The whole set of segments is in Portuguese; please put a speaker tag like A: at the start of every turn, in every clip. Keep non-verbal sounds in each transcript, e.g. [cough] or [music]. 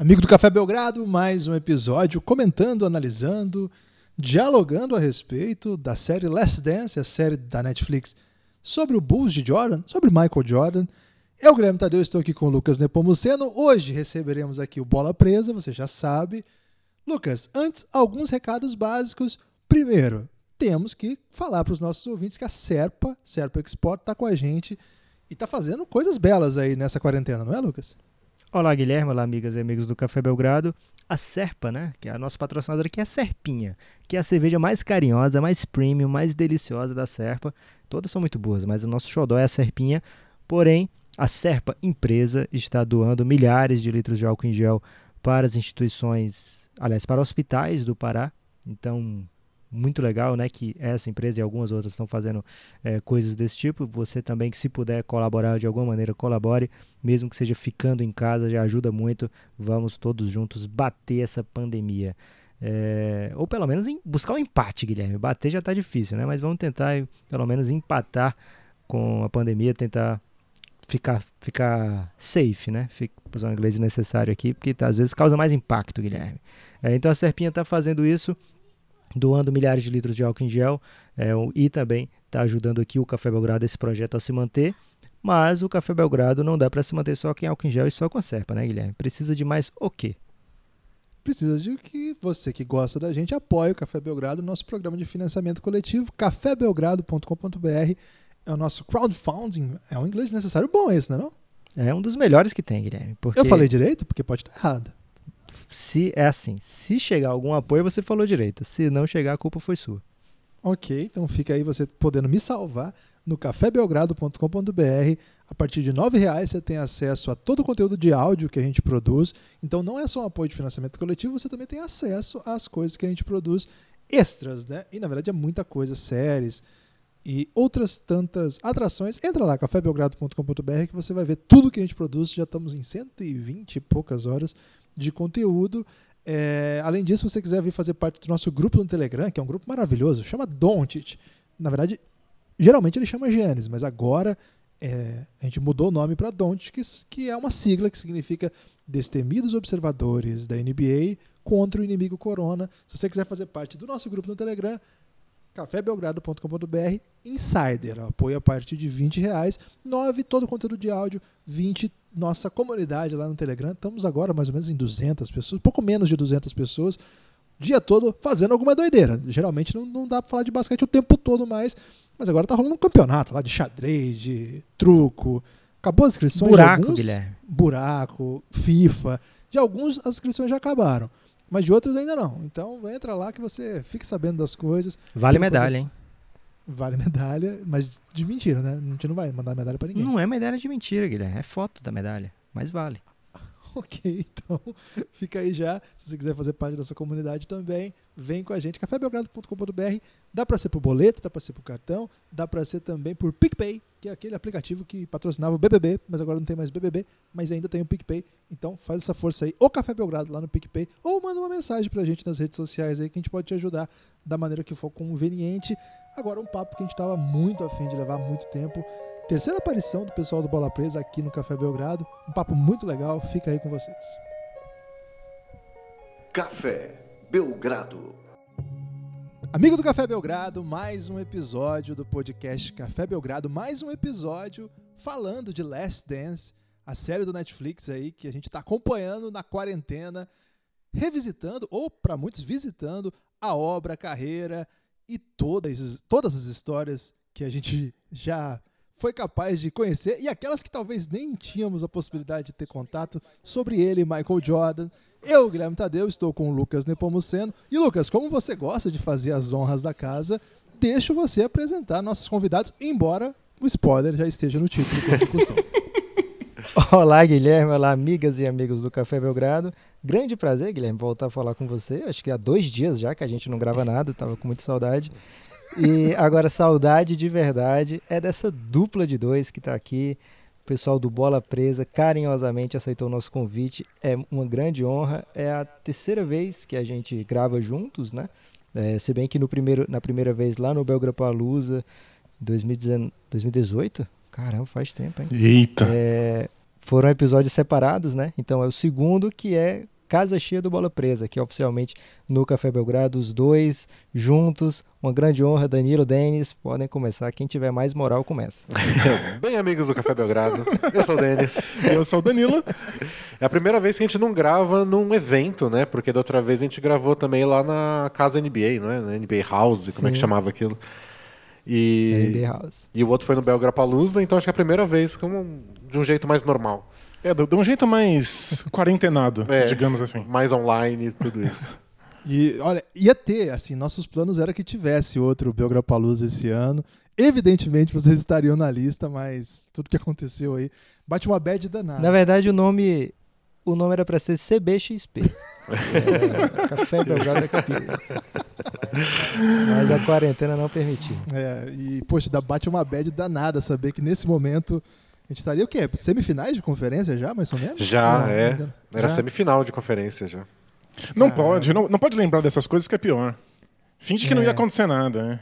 A: Amigo do Café Belgrado, mais um episódio comentando, analisando, dialogando a respeito da série Last Dance, a série da Netflix sobre o Bulls de Jordan, sobre Michael Jordan. Eu, Guilherme Tadeu, estou aqui com o Lucas Nepomuceno. Hoje receberemos aqui o Bola Presa, você já sabe. Lucas, antes, alguns recados básicos. Primeiro, temos que falar para os nossos ouvintes que a Serpa, Serpa Export, está com a gente e está fazendo coisas belas aí nessa quarentena, não é, Lucas?
B: Olá, Guilherme. Olá, amigas e amigos do Café Belgrado. A Serpa, né? Que é a nossa patrocinadora aqui, é a Serpinha, que é a cerveja mais carinhosa, mais premium, mais deliciosa da Serpa. Todas são muito boas, mas o nosso xodó é a Serpinha. Porém, a Serpa empresa está doando milhares de litros de álcool em gel para as instituições, aliás, para hospitais do Pará. Então, muito legal, né? Que essa empresa e algumas outras estão fazendo é, coisas desse tipo. Você também, que se puder colaborar de alguma maneira, colabore, mesmo que seja ficando em casa, já ajuda muito. Vamos todos juntos bater essa pandemia. É, ou pelo menos buscar um empate, Guilherme. Bater já está difícil, né? Mas vamos tentar pelo menos empatar com a pandemia, tentar ficar, ficar safe, né? Fica, usar o inglês necessário aqui, porque tá, às vezes causa mais impacto, Guilherme. É, então a Serpinha está fazendo isso doando milhares de litros de álcool em gel é, e também está ajudando aqui o Café Belgrado, esse projeto, a se manter. Mas o Café Belgrado não dá para se manter só com álcool em gel e só com a Serpa, né, Guilherme? Precisa de mais o quê?
A: Precisa de que você que gosta da gente apoie o Café Belgrado, nosso programa de financiamento coletivo, cafébelgrado.com.br. É o nosso crowdfunding. É um inglês necessário bom esse, não é? Não?
B: É um dos melhores que tem, Guilherme.
A: Porque... Eu falei direito? Porque pode estar errado
B: se é assim, se chegar algum apoio, você falou direito. Se não chegar, a culpa foi sua.
A: Ok, então fica aí você podendo me salvar no cafébelgrado.com.br. A partir de R$ reais você tem acesso a todo o conteúdo de áudio que a gente produz. Então não é só um apoio de financiamento coletivo, você também tem acesso às coisas que a gente produz extras, né? E na verdade é muita coisa, séries e outras tantas atrações. Entra lá, cafébelgrado.com.br que você vai ver tudo que a gente produz. Já estamos em 120 e poucas horas de conteúdo. É, além disso, se você quiser vir fazer parte do nosso grupo no Telegram, que é um grupo maravilhoso, chama Dontit. Na verdade, geralmente ele chama Giannis, mas agora é, a gente mudou o nome para Dontit, que, que é uma sigla que significa Destemidos Observadores da NBA contra o inimigo Corona. Se você quiser fazer parte do nosso grupo no Telegram, cafébelgrado.com.br Insider, apoio a partir de 20 reais, 9 todo o conteúdo de áudio, 20 nossa comunidade lá no Telegram. Estamos agora mais ou menos em 200 pessoas, pouco menos de 200 pessoas, dia todo fazendo alguma doideira. Geralmente não, não dá para falar de basquete o tempo todo mais, mas agora tá rolando um campeonato lá de xadrez, de truco. Acabou as inscrições
B: Buraco,
A: alguns,
B: Guilherme.
A: Buraco, FIFA. De alguns as inscrições já acabaram, mas de outros ainda não. Então entra lá que você fique sabendo das coisas.
B: Vale medalha, hein?
A: Vale [laughs] medalha, mas de mentira, né? A gente não vai mandar medalha para ninguém.
B: Não é medalha de mentira, Guilherme. É foto da medalha. Mas vale. [laughs]
A: Ok, então [laughs] fica aí já. Se você quiser fazer parte da sua comunidade também, vem com a gente. cafébelgrado.com.br. Dá para ser por boleto, dá para ser por cartão, dá para ser também por PicPay, que é aquele aplicativo que patrocinava o BBB, mas agora não tem mais BBB, mas ainda tem o PicPay. Então faz essa força aí, ou Café Belgrado lá no PicPay, ou manda uma mensagem pra gente nas redes sociais aí que a gente pode te ajudar da maneira que for conveniente. Agora um papo que a gente estava muito afim de levar muito tempo Terceira aparição do pessoal do Bola Presa aqui no Café Belgrado. Um papo muito legal, fica aí com vocês.
C: Café Belgrado.
A: Amigo do Café Belgrado, mais um episódio do podcast Café Belgrado, mais um episódio falando de Last Dance, a série do Netflix aí que a gente está acompanhando na quarentena, revisitando ou para muitos visitando a obra, a carreira e todas, todas as histórias que a gente já foi capaz de conhecer e aquelas que talvez nem tínhamos a possibilidade de ter contato sobre ele, Michael Jordan. Eu, Guilherme Tadeu, estou com o Lucas Nepomuceno. E Lucas, como você gosta de fazer as honras da casa, deixo você apresentar nossos convidados, embora o spoiler já esteja no título, como costume. [laughs] [laughs]
B: Olá, Guilherme. Olá, amigas e amigos do Café Belgrado. Grande prazer, Guilherme, voltar a falar com você. Acho que há dois dias já que a gente não grava nada, estava com muita saudade. E agora, saudade de verdade é dessa dupla de dois que está aqui. O pessoal do Bola Presa carinhosamente aceitou o nosso convite. É uma grande honra. É a terceira vez que a gente grava juntos, né? É, se bem que no primeiro, na primeira vez lá no Belgrapalusa, 2018, caramba, faz tempo, hein?
D: Eita!
B: É, Foram episódios separados, né? Então é o segundo que é Casa Cheia do Bola Presa, que é oficialmente no Café Belgrado, os dois juntos. Uma grande honra, Danilo, Denis, podem começar. Quem tiver mais moral, começa. [laughs]
D: Bem, amigos do Café Belgrado, eu sou o Denis. [laughs]
E: Eu sou o Danilo.
D: É a primeira vez que a gente não grava num evento, né? Porque da outra vez a gente gravou também lá na casa NBA, não é? Na NBA House, como é que
B: Sim.
D: chamava aquilo. E,
B: NBA House.
D: e o outro foi no Belgrapalusa, então acho que é a primeira vez como de um jeito mais normal.
E: É, de um jeito mais [laughs] quarentenado,
D: É.
E: digamos assim.
D: Mais online e tudo isso. [laughs]
A: E olha, ia ter, assim, nossos planos era que tivesse outro Belgrapalooza esse ano. Evidentemente vocês estariam na lista, mas tudo que aconteceu aí bate uma bad danada.
B: Na verdade, o nome, o nome era para ser CBXP. É, [laughs] Café Belgrado Experience. Mas a quarentena não permitiu.
A: É, e, poxa, dá- bate uma bad danada saber que nesse momento a gente estaria o quê? Semifinais de conferência já, mais ou menos?
D: Já,
A: Não,
D: é.
A: ainda-
D: Era
A: já?
D: semifinal de conferência já.
E: Não
A: Ah.
E: pode, não, não pode lembrar dessas coisas que é pior. Finge que não
A: É.
E: ia acontecer nada, né?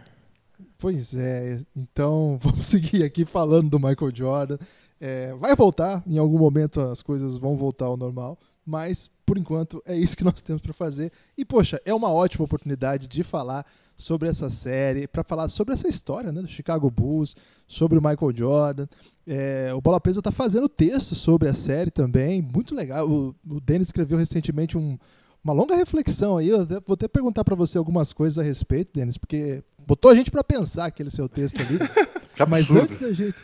A: Pois é, então [laughs] vamos seguir aqui falando do Michael Jordan. É, vai voltar, em algum momento as coisas vão voltar ao normal, mas por enquanto é isso que nós temos para fazer. E poxa, é uma ótima oportunidade de falar sobre essa série, para falar sobre essa história né, do Chicago Bulls, sobre o Michael Jordan. É, o Bola Presa está fazendo texto sobre a série também, muito legal. O, o Denis escreveu recentemente um- uma longa reflexão aí. Eu até- vou até perguntar para você algumas coisas a respeito, Denis, porque botou a gente para pensar aquele seu texto ali. [laughs]
D: Que
A: Mas
D: absurdo.
A: antes da gente.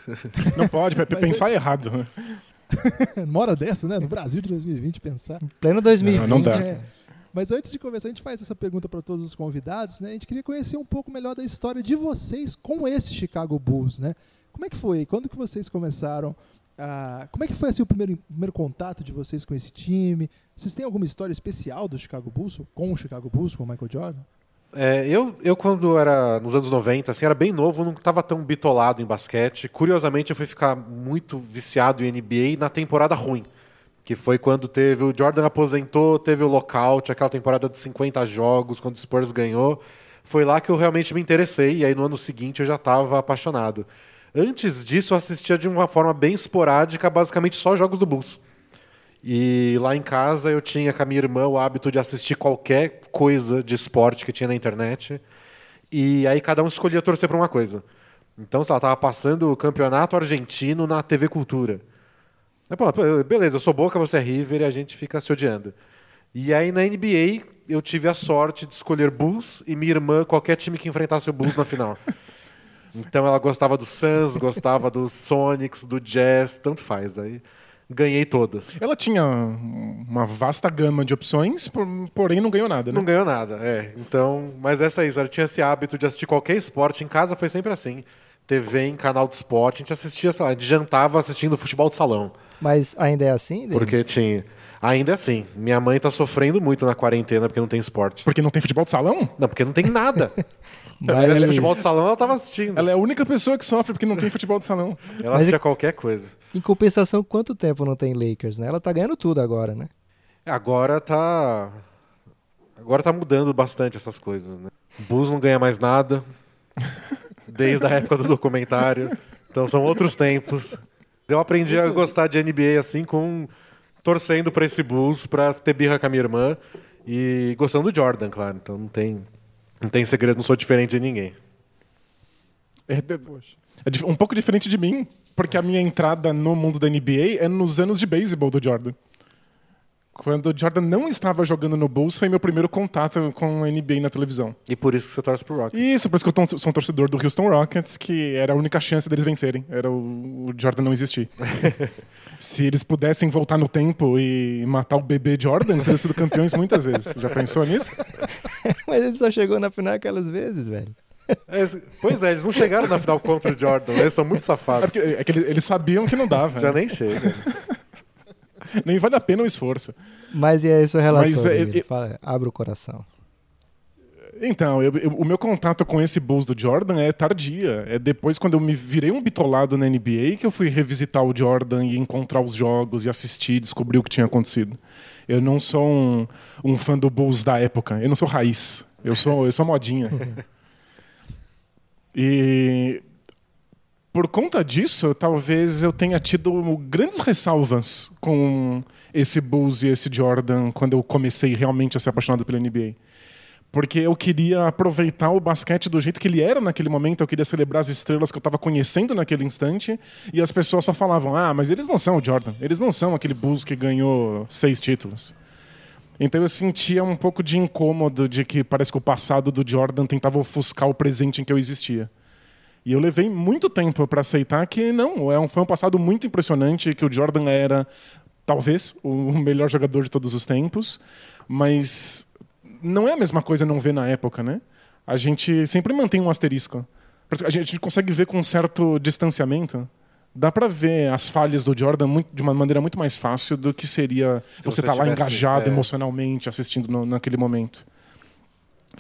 E: Não pode, pe- [laughs]
A: Mas
E: pensar errado. [laughs]
A: hora dessa, né? No Brasil de 2020, pensar.
B: Pleno 2020.
E: Não, não dá.
A: É. Mas antes de começar, a gente faz essa pergunta para todos os convidados, né? A gente queria conhecer um pouco melhor da história de vocês com esse Chicago Bulls, né? Como é que foi? Quando que vocês começaram a... Como é que foi assim, o primeiro, primeiro contato de vocês com esse time? Vocês têm alguma história especial do Chicago Bulls, ou com o Chicago Bulls, com o Michael Jordan?
D: É, eu, eu, quando era nos anos 90, assim, era bem novo, não estava tão bitolado em basquete. Curiosamente, eu fui ficar muito viciado em NBA na temporada ruim. Que foi quando teve o Jordan aposentou, teve o lockout, aquela temporada de 50 jogos, quando o Spurs ganhou. Foi lá que eu realmente me interessei, e aí no ano seguinte eu já estava apaixonado. Antes disso, eu assistia de uma forma bem esporádica, basicamente só jogos do Bulls. E lá em casa eu tinha com a minha irmã o hábito de assistir qualquer coisa de esporte que tinha na internet. E aí cada um escolhia torcer para uma coisa. Então, sei lá, tava passando o campeonato argentino na TV Cultura. Aí, pô, beleza, eu sou Boca, você é River e a gente fica se odiando. E aí na NBA eu tive a sorte de escolher Bulls e minha irmã qualquer time que enfrentasse o Bulls na final. Então ela gostava do Suns, gostava do Sonics, do Jazz, tanto faz. Aí ganhei todas.
E: Ela tinha uma vasta gama de opções, por- porém não ganhou nada, né?
D: Não ganhou nada, é. Então, mas essa é isso. Eu tinha esse hábito de assistir qualquer esporte. Em casa foi sempre assim. TV em canal de esporte. A gente assistia, sei lá, a gente jantava assistindo futebol de salão.
B: Mas ainda é assim?
D: Porque tinha. Ainda é assim. Minha mãe tá sofrendo muito na quarentena porque não tem esporte.
E: Porque não tem futebol de salão?
D: Não, porque não tem nada. [laughs]
B: Mas-
D: tivesse futebol de salão, ela tava assistindo.
E: Ela é a única pessoa que sofre porque não tem futebol de salão.
D: Ela
B: Mas
D: assistia
B: é-
D: qualquer coisa.
B: Em compensação, quanto tempo não tem Lakers, né? Ela tá ganhando tudo agora, né?
D: Agora tá. Agora tá mudando bastante essas coisas, né? Bulls não ganha mais nada. [laughs] Desde a época do documentário. Então são outros tempos. Eu aprendi a
A: Isso-
D: gostar de NBA assim com torcendo pra esse Bulls pra ter birra com a minha irmã e gostando do Jordan, claro. Então não tem não tem segredo, não sou diferente de ninguém.
E: É, é um pouco diferente de mim, porque a minha entrada no mundo da NBA é nos anos de beisebol do Jordan. Quando o Jordan não estava jogando no Bulls, foi meu primeiro contato com a NBA na televisão.
D: E por isso que você torce pro Rockets.
E: Isso, por isso que eu sou um torcedor do Houston Rockets, que era a única chance deles vencerem. Era o, o Jordan não existir. [laughs] Se eles pudessem voltar no tempo e matar o bebê Jordan, eles teriam sido campeões muitas vezes. Já pensou nisso? [laughs]
B: Mas ele só chegou na final aquelas vezes, velho.
D: É, pois é, eles não chegaram na final contra o Jordan, eles são muito
E: É,
D: safados.
E: porque, é que eles, eles sabiam que não dava.
D: Já
E: né?
D: nem chega.
E: Nem vale a pena o esforço.
B: Mas e aí, sua relação?
E: Mas, é,
B: David?
E: é-
B: Fala, abre o coração.
E: Então, eu- eu- o meu contato com esse Bulls do Jordan é tardia. É depois, quando eu me virei um bitolado na NBA, que eu fui revisitar o Jordan e encontrar os jogos e assistir, descobrir o que tinha acontecido. Eu não sou um, um fã do Bulls da época. Eu não sou raiz. Eu sou, eu sou modinha. [laughs] E por conta disso, talvez eu tenha tido grandes ressalvas com esse Bulls e esse Jordan quando eu comecei realmente a ser apaixonado pela NBA. Porque eu queria aproveitar o basquete do jeito que ele era naquele momento, eu queria celebrar as estrelas que eu estava conhecendo naquele instante, e as pessoas só falavam: ah, mas eles não são o Jordan, eles não são aquele Bulls que ganhou seis títulos. Então eu sentia um pouco de incômodo de que parece que o passado do Jordan tentava ofuscar o presente em que eu existia. E eu levei muito tempo para aceitar que não, é um, foi um passado muito impressionante, que o Jordan era talvez o melhor jogador de todos os tempos, mas não é a mesma coisa não ver na época, né? A gente sempre mantém um asterisco. A gente consegue ver com um certo distanciamento. Dá para ver as falhas do Jordan muito, de uma maneira muito mais fácil do que seria Se você estar tá lá engajado é... emocionalmente assistindo no, naquele momento.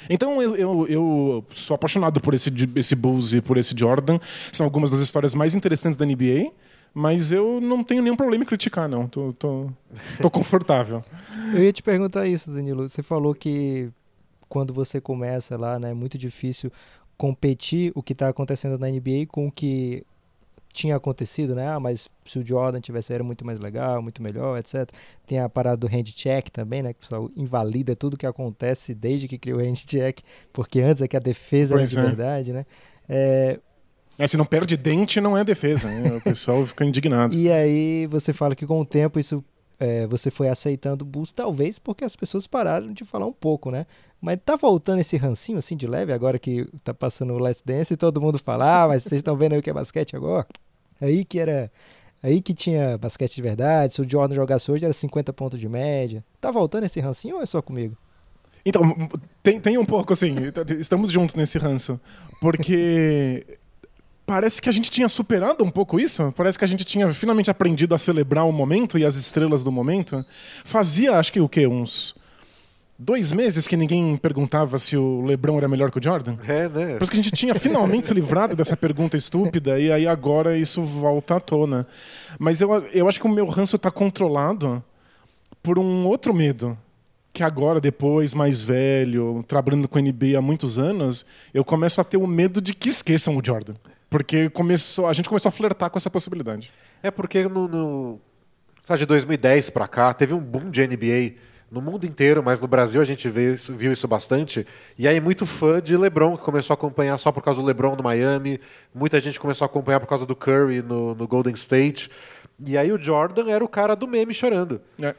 E: Então eu, eu, eu, sou apaixonado por esse, esse Bulls e por esse Jordan. São algumas das histórias mais interessantes da NBA. Mas eu não tenho nenhum problema em criticar, não. Tô, tô, tô confortável. [laughs]
B: eu ia te perguntar isso, Danilo. Você falou que quando você começa lá, né, é muito difícil competir o que está acontecendo na NBA com o que tinha acontecido, né? Ah, mas se o Jordan tivesse era muito mais legal, muito melhor, etc. Tem a parada do hand check também, né? Que o pessoal invalida tudo que acontece desde que criou o hand check, porque antes é que a defesa pois era de é. verdade, né? É,
E: é, se não perde dente, não é defesa. Né? O pessoal [laughs] fica indignado.
B: E aí você fala que com o tempo isso é, você foi aceitando o Bulls, talvez porque as pessoas pararam de falar um pouco, né? Mas tá voltando esse rancinho assim de leve agora que tá passando o Last Dance e todo mundo fala, ah, mas vocês estão vendo aí o que é basquete agora? Aí que era. Aí que tinha basquete de verdade, se o Jordan jogasse hoje era 50 pontos de média. Tá voltando esse rancinho ou é só comigo?
E: Então, tem, tem um pouco assim, estamos juntos nesse ranço. Porque parece que a gente tinha superado um pouco isso. Parece que a gente tinha finalmente aprendido a celebrar o momento e as estrelas do momento. Fazia, acho que o quê? Uns dois meses que ninguém perguntava se o LeBron era melhor que o Jordan.
D: É, né?
E: Parece que a gente tinha finalmente se livrado dessa pergunta estúpida e aí agora isso volta à tona. Mas eu, eu acho que o meu ranço está controlado por um outro medo. Que agora, depois, mais velho, trabalhando com NBA há muitos anos, eu começo a ter o medo de que esqueçam o Jordan. Porque começou, a gente começou a flertar com essa possibilidade.
D: É porque no, no sabe, de 2010 para cá teve um boom de NBA no mundo inteiro, mas no Brasil a gente viu isso, viu isso bastante. E aí muito fã de LeBron que começou a acompanhar só por causa do LeBron no Miami. Muita gente começou a acompanhar por causa do Curry no, no Golden State. E aí o Jordan era o cara do meme chorando. É.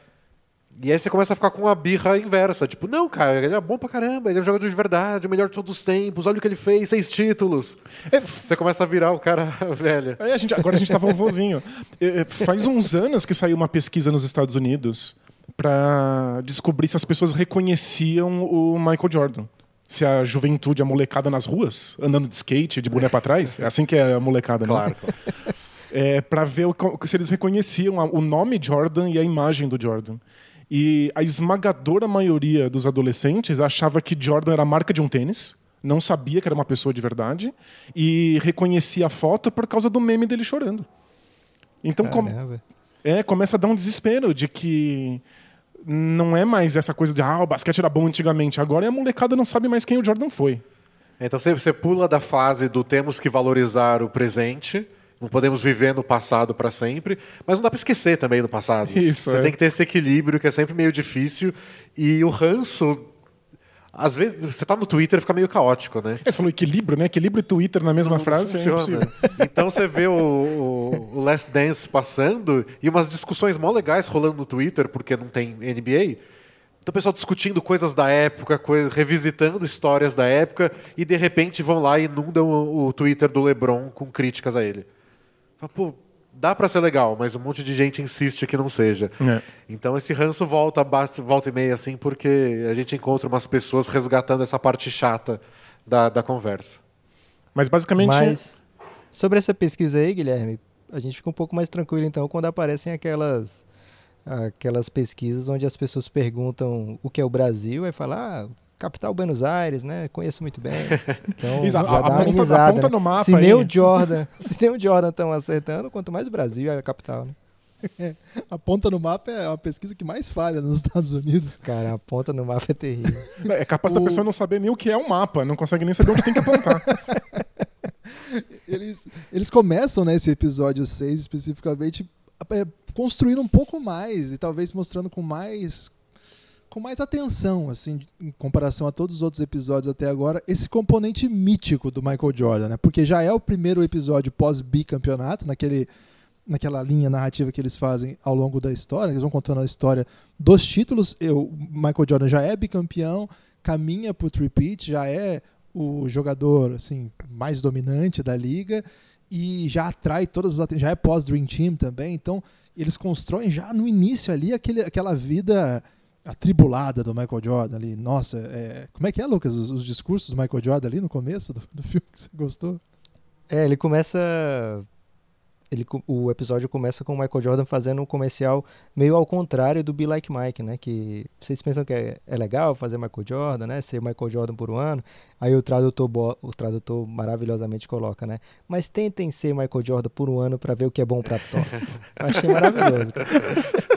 D: E aí você começa a ficar com uma birra inversa. Tipo, não, cara, ele é bom pra caramba, ele é um jogador de verdade, o melhor de todos os tempos, olha o que ele fez, seis títulos. É, você começa a virar o cara [laughs] velho.
E: É, a gente, agora a gente tá vovozinho. É, é, faz uns anos que saiu uma pesquisa nos Estados Unidos para descobrir se as pessoas reconheciam o Michael Jordan. Se a juventude, a molecada nas ruas, andando de skate, de boné para trás, é assim que é a molecada,
D: claro, né?
E: Claro. É, para ver o, se eles reconheciam o nome Jordan e a imagem do Jordan. E a esmagadora maioria dos adolescentes achava que Jordan era a marca de um tênis, não sabia que era uma pessoa de verdade e reconhecia a foto por causa do meme dele chorando. Então com... é, começa a dar um desespero de que não é mais essa coisa de ah, o basquete era bom antigamente, agora a molecada não sabe mais quem o Jordan foi.
D: Então você pula da fase do temos que valorizar o presente não podemos viver no passado para sempre, mas não dá para esquecer também do passado. [laughs]
E: Isso,
D: Você
E: é.
D: tem que ter esse equilíbrio que é sempre meio difícil. E o ranço às vezes você tá no Twitter fica meio caótico, né?
E: É, você falou equilíbrio, né? Equilíbrio e Twitter na mesma não, frase não funciona.
D: é [laughs] Então você vê o, o, o, Last Dance passando e umas discussões mó legais rolando no Twitter, porque não tem NBA. Então o pessoal discutindo coisas da época, coisa, revisitando histórias da época, e de repente vão lá e inundam o, o Twitter do LeBron com críticas a ele. Pô, dá para ser legal, mas um monte de gente insiste que não seja. É. Então esse ranço volta, bate, volta e meia assim, porque a gente encontra umas pessoas resgatando essa parte chata da, da conversa.
E: Mas basicamente.
B: Mas sobre essa pesquisa aí, Guilherme, a gente fica um pouco mais tranquilo então quando aparecem aquelas aquelas pesquisas onde as pessoas perguntam o que é o Brasil, e falar, ah, capital Buenos Aires, né? Conheço muito bem. [laughs] Então,
E: Exato. já a, dá a, uma ponta, né? no mapa [laughs]
B: se nem o Jordan, se nem o Jordan estão acertando, quanto mais o Brasil é a capital, né? [laughs]
A: a ponta no mapa é a pesquisa que mais falha nos Estados Unidos.
B: Cara, a ponta no mapa é terrível.
E: É capaz o... da pessoa não saber nem o que é um mapa, não consegue nem saber onde tem que apontar.
A: eles, eles começam nesse episódio 6 especificamente é, construindo um pouco mais e talvez mostrando com mais com mais atenção, assim, em comparação a todos os outros episódios até agora, esse componente mítico do Michael Jordan, né? Porque já é o primeiro episódio pós-bicampeonato, naquele naquela linha narrativa que eles fazem ao longo da história, eles vão contando a história dos títulos. Eu, Michael Jordan já é bicampeão, caminha para o repeat, já é o jogador assim mais dominante da liga e já atrai todas as já é pós Dream Team também, então eles constroem já no início ali aquele, aquela vida atribulada do Michael Jordan ali. Nossa, é... como é que é, Lucas, os, os, discursos do Michael Jordan ali no começo do, do filme que você gostou?
B: É, ele começa ele, o episódio começa com o Michael Jordan fazendo um comercial meio ao contrário do Be Like Mike, né? Que vocês pensam que é, é legal fazer Michael Jordan, né? Ser Michael Jordan por um ano. Aí o tradutor, o tradutor maravilhosamente coloca, né? Mas tentem ser Michael Jordan por um ano para ver o que é bom para tosse. [laughs] Eu achei maravilhoso.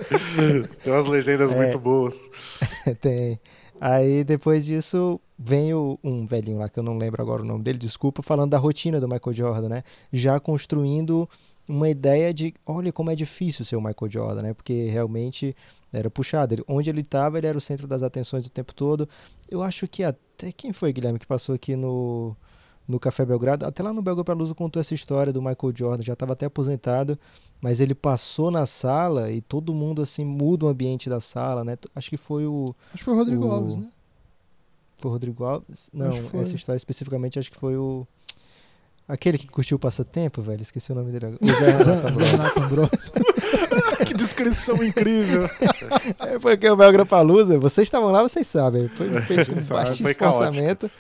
B: [laughs]
D: tem umas legendas é, muito boas. [laughs]
B: tem. Aí depois disso vem o, um velhinho lá que eu não lembro agora o nome dele, desculpa, falando da rotina do Michael Jordan, né? Já construindo uma ideia de, olha como é difícil ser o Michael Jordan, né? Porque realmente era puxado. Ele, onde ele estava, ele era o centro das atenções o tempo todo. Eu acho que até quem foi, Guilherme, que passou aqui no, no Café Belgrado, até lá no Belgrado para Luz contou essa história do Michael Jordan, já estava até aposentado, mas ele passou na sala e todo mundo assim muda o ambiente da sala, né? Acho que foi o
A: Acho que foi o Rodrigo o, Alves, né?
B: Foi o Rodrigo Alves? Não, essa história especificamente acho que foi o Aquele que curtiu o passatempo, velho, esqueci o nome dele agora. [laughs] O
A: Zé Renato Ambrosio. [laughs]
E: que descrição incrível.
B: é porque o Belgra Palusa, vocês estavam lá, vocês sabem. Foi [laughs] feito com baixíssimo orçamento.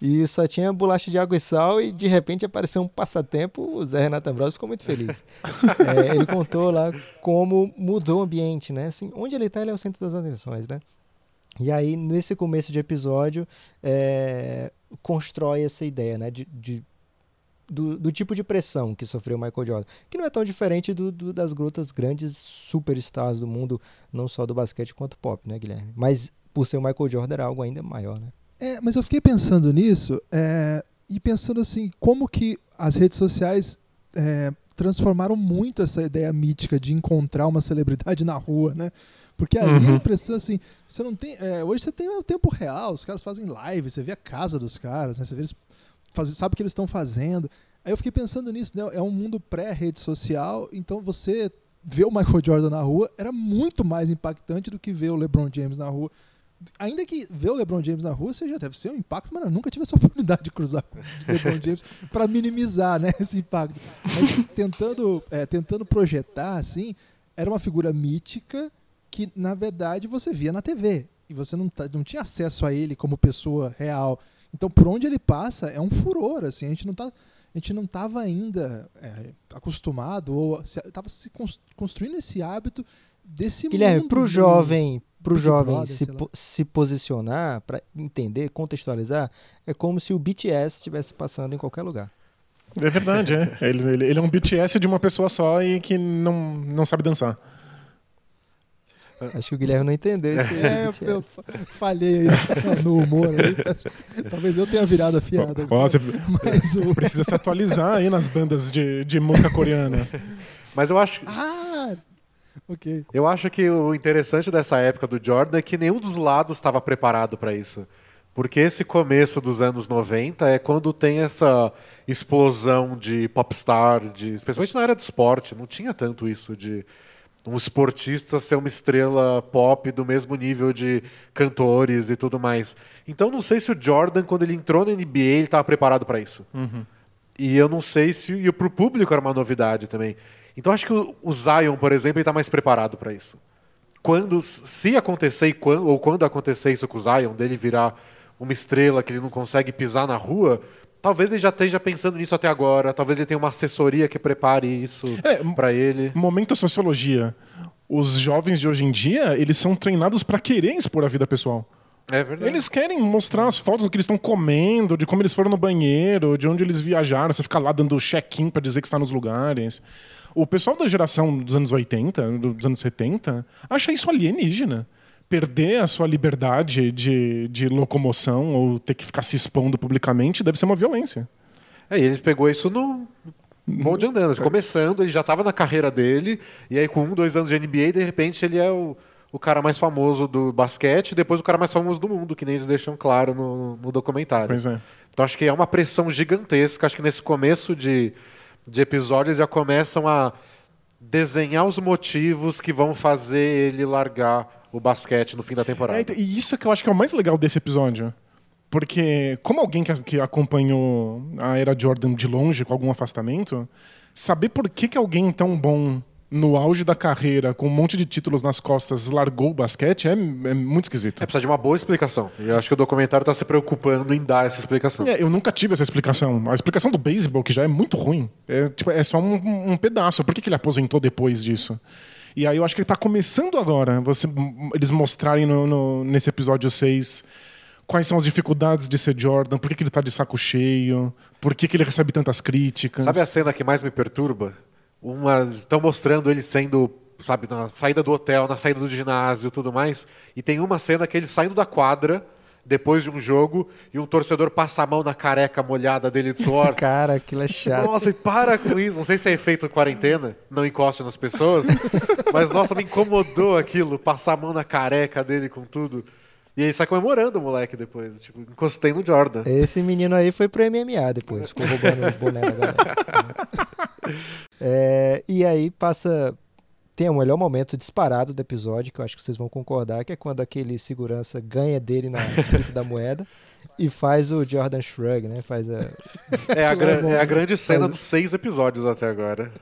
B: E só tinha bolacha de água e sal e de repente apareceu um passatempo, o Zé Renato Ambrosio ficou muito feliz. [laughs] é, ele contou lá como mudou o ambiente, né? Assim, onde ele está, ele é o centro das atenções, né? E aí, nesse começo de episódio, é, constrói essa ideia, né? de, de do, do, tipo de pressão que sofreu o Michael Jordan, que não é tão diferente do, do, das grutas grandes superstars do mundo, não só do basquete quanto pop, né, Guilherme? Mas por ser o Michael Jordan era algo ainda maior, né?
A: É, mas eu fiquei pensando nisso é, e pensando assim, como que as redes sociais é, transformaram muito essa ideia mítica de encontrar uma celebridade na rua, né? Porque ali uhum. a impressão assim, você não tem. É, hoje você tem o tempo real, os caras fazem live, você vê a casa dos caras, né? Você vê eles faz, sabe o que eles estão fazendo. Aí eu fiquei pensando nisso, né? é um mundo pré-rede social, então você ver o Michael Jordan na rua era muito mais impactante do que ver o LeBron James na rua. Ainda que ver o LeBron James na rua seja deve ser um impacto, mas eu nunca tive essa [laughs] oportunidade de cruzar com o LeBron James para minimizar, né, esse impacto. Mas tentando, é, tentando projetar assim, era uma figura mítica que na verdade você via na TV e você não, não tinha acesso a ele como pessoa real. Então, por onde ele passa é um furor, assim, a gente não tá a gente não estava ainda é, acostumado ou estava se, se construindo esse hábito desse
B: Guilherme,
A: mundo.
B: para o jovem, pro jovem Brother, se, po se posicionar, para entender, contextualizar, é como se o BTS estivesse passando em qualquer lugar.
E: É verdade, é. [laughs] Ele, ele, ele, é um BTS de uma pessoa só e que não, não sabe dançar.
B: Acho que o Guilherme não entendeu esse.
A: É, eu, eu falhei aí [laughs] no humor aí. Talvez eu tenha virado a fiada.
E: você [laughs] mas o... precisa se atualizar aí nas bandas de, de música coreana.
D: Mas eu acho.
A: Ah! Ok.
D: Eu acho que o interessante dessa época do Jordan é que nenhum dos lados estava preparado para isso. Porque esse começo dos anos 90 é quando tem essa explosão de popstar, de, especialmente na área do esporte. Não tinha tanto isso de um esportista ser uma estrela pop do mesmo nível de cantores e tudo mais. Então não sei se o Jordan, quando ele entrou na NBA, ele estava preparado para isso.
E: Uhum.
D: E eu não sei se e para o público era uma novidade também. Então acho que o, Zion, por exemplo, está mais preparado para isso. Quando, se acontecer quando, ou quando acontecer isso com o Zion, dele virar uma estrela que ele não consegue pisar na rua, Talvez ele já esteja pensando nisso até agora, talvez ele tenha uma assessoria que prepare isso é, para ele.
E: Momento sociologia. Os jovens de hoje em dia, eles são treinados para querer expor a vida pessoal.
D: É verdade.
E: Eles querem mostrar as fotos do que eles estão comendo, de como eles foram no banheiro, de onde eles viajaram. Você fica lá dando check-in para dizer que está nos lugares. O pessoal da geração dos anos 80, dos anos 70, acha isso alienígena perder a sua liberdade de, de locomoção ou ter que ficar se expondo publicamente deve ser uma violência.
D: É, e ele pegou isso no bonde andando, começando, ele já estava na carreira dele, e aí com um, dois anos de NBA, de repente ele é o, o cara mais famoso do basquete, e depois o cara mais famoso do mundo, que nem eles deixam claro no, no documentário.
E: Pois é.
D: Então acho que é uma pressão gigantesca. Acho que nesse começo de, de episódios já começam a desenhar os motivos que vão fazer ele largar o basquete no fim da temporada.
E: É, então, e isso que eu acho que é o mais legal desse episódio. Porque, como alguém que, que acompanhou a era Jordan de longe, com algum afastamento, saber por que, que alguém tão bom no auge da carreira, com um monte de títulos nas costas, largou o basquete é, é muito esquisito.
D: É, precisa de uma boa explicação. E eu acho que o documentário está se preocupando em dar essa explicação.
E: É, eu nunca tive essa explicação. A explicação do beisebol, que já é muito ruim, é, tipo, é só um, um pedaço. Por que, que ele aposentou depois disso? E aí eu acho que ele está começando agora. Você, eles mostrarem no, no, nesse episódio 6 quais são as dificuldades de ser Jordan, por que, que ele está de saco cheio, por que, que ele recebe tantas críticas.
D: Sabe a cena que mais me perturba? Uma, estão mostrando ele sendo, sabe, na saída do hotel, na saída do ginásio, tudo mais. E tem uma cena que ele saindo da quadra depois de um jogo e um torcedor passa a mão na careca molhada dele de suor. [laughs]
B: Cara, aquilo é chato.
D: Nossa, e para com isso. Não sei se é efeito quarentena, não encosta nas pessoas, [laughs] mas nossa, me incomodou aquilo, passar a mão na careca dele com tudo. E aí sai comemorando o moleque depois. Tipo, encostei no Jordan.
B: Esse menino aí foi pro MMA depois, ficou roubando o boné da galera. [laughs] É, e aí passa. Tem o melhor momento disparado do episódio, que eu acho que vocês vão concordar, que é quando aquele segurança ganha dele na disputa da moeda [laughs] e faz o Jordan Shrug, né? Faz a...
D: É a, gran é a grande cena faz... dos seis episódios até agora.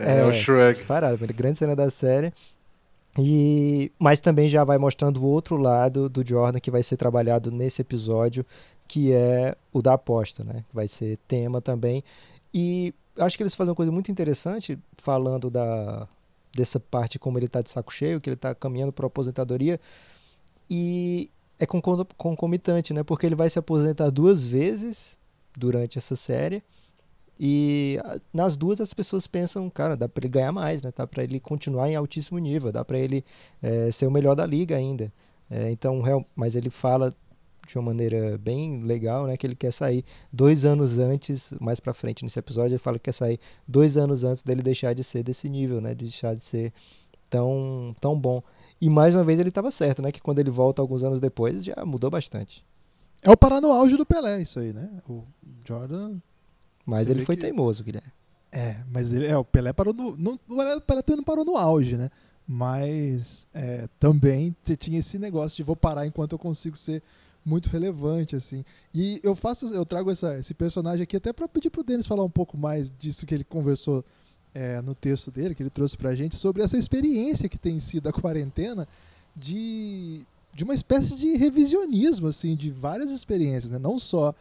D: É, é o Shrug.
B: Disparado, grande cena da série. E, mas também já vai mostrando o outro lado do Jordan que vai ser trabalhado nesse episódio, que é o da aposta, né? Vai ser tema também. E acho que eles fazem uma coisa muito interessante falando da dessa parte como ele está de saco cheio, que ele está caminhando para a aposentadoria. E é concomitante, né? Porque ele vai se aposentar duas vezes durante essa série. E nas duas as pessoas pensam, cara, dá para ele ganhar mais, né? Dá para ele continuar em altíssimo nível, dá para ele é, ser o melhor da liga ainda. É, então, mas ele fala de uma maneira bem legal, né? Que ele quer sair dois anos antes, mais para frente nesse episódio, ele fala que quer sair dois anos antes dele deixar de ser desse nível, né? De deixar de ser tão, tão bom. E mais uma vez ele estava certo, né? Que quando ele volta alguns anos depois já mudou bastante.
A: É o parar no auge do Pelé, isso aí, né? O Jordan
B: mas ele foi que... teimoso, Guilherme.
A: É, mas ele, é, o Pelé parou no. no o Pelé não parou no auge, né? Mas é, também tinha esse negócio de vou parar enquanto eu consigo ser muito relevante, assim. E eu faço, eu trago essa, esse personagem aqui até para pedir pro Denis falar um pouco mais disso que ele conversou é, no texto dele, que ele trouxe pra gente, sobre essa experiência que tem sido a quarentena de, de uma espécie de revisionismo, assim, de várias experiências, né? Não só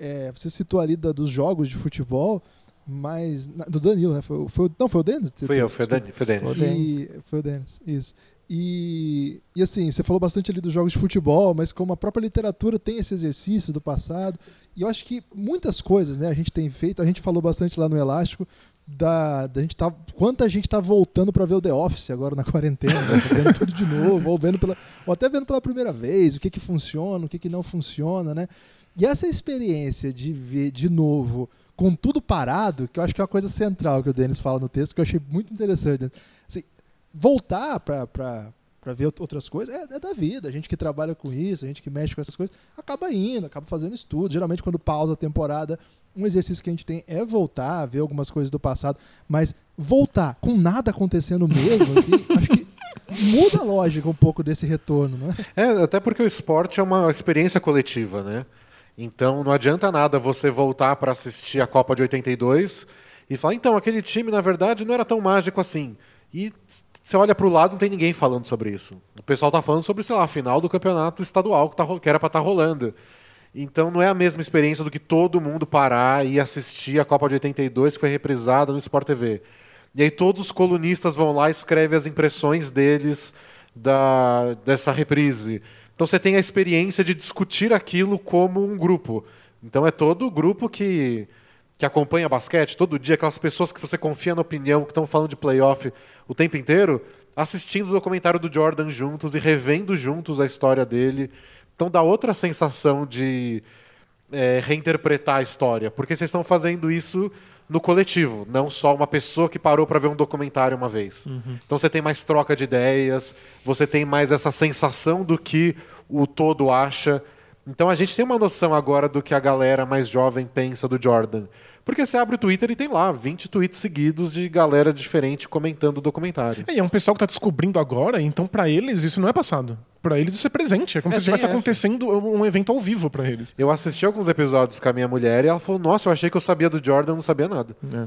A: é, você citou ali da, dos jogos de futebol, mas. Na, do Danilo, né? Foi, foi, não, foi o Denis?
D: Foi eu, foi o Denis. Foi o Denis.
A: Foi o Denis, isso. E, e assim, você falou bastante ali dos jogos de futebol, mas como a própria literatura tem esse exercício do passado, e eu acho que muitas coisas né, a gente tem feito, a gente falou bastante lá no Elástico, da, da gente tá, quanta gente tá voltando para ver o The Office agora na quarentena, né? Tá vendo tudo de novo, ou, vendo pela, ou até vendo pela primeira vez, o que que funciona, o que que não funciona, né? E essa experiência de ver de novo, com tudo parado, que eu acho que é uma coisa central que o Denis fala no texto, que eu achei muito interessante. Assim, voltar para ver outras coisas é, é, da vida. A gente que trabalha com isso, a gente que mexe com essas coisas, acaba indo, acaba fazendo estudo. Geralmente, quando pausa a temporada, um exercício que a gente tem é voltar, ver algumas coisas do passado, mas voltar com nada acontecendo mesmo, assim, [laughs] acho que muda a lógica um pouco desse retorno, né?
D: É, até porque o esporte é uma experiência coletiva, né? Então não adianta nada você voltar para assistir a Copa de 82 e falar, então, aquele time na verdade não era tão mágico assim. E você olha para o lado, não tem ninguém falando sobre isso. O pessoal está falando sobre, sei lá, a final do campeonato estadual que, tá, que era para estar tá rolando. Então não é a mesma experiência do que todo mundo parar e assistir a Copa de 82 que foi reprisada no Sport TV. E aí todos os colunistas vão lá e escrevem as impressões deles da, dessa reprise. Então você tem a experiência de discutir aquilo como um grupo. Então é todo o grupo que, que acompanha basquete, todo dia, aquelas pessoas que você confia na opinião, que estão falando de playoff o tempo inteiro, assistindo o documentário do Jordan juntos e revendo juntos a história dele. Então dá outra sensação de é, reinterpretar a história, porque vocês estão fazendo isso no coletivo, não só uma pessoa que parou para ver um documentário uma vez. Então você tem mais troca de ideias, você tem mais essa sensação do que o todo acha. Então a gente tem uma noção agora do que a galera mais jovem pensa do Jordan. Porque você abre o Twitter e tem lá 20 tweets seguidos de galera diferente comentando o documentário.
E: É, e é um pessoal que tá descobrindo agora, então pra eles isso não é passado. Pra eles isso é presente. É como
D: É,
E: se estivesse acontecendo um evento ao vivo pra eles.
D: Eu assisti alguns episódios com a minha mulher e ela falou: Nossa, eu achei que eu sabia do Jordan, eu não sabia nada.
E: É.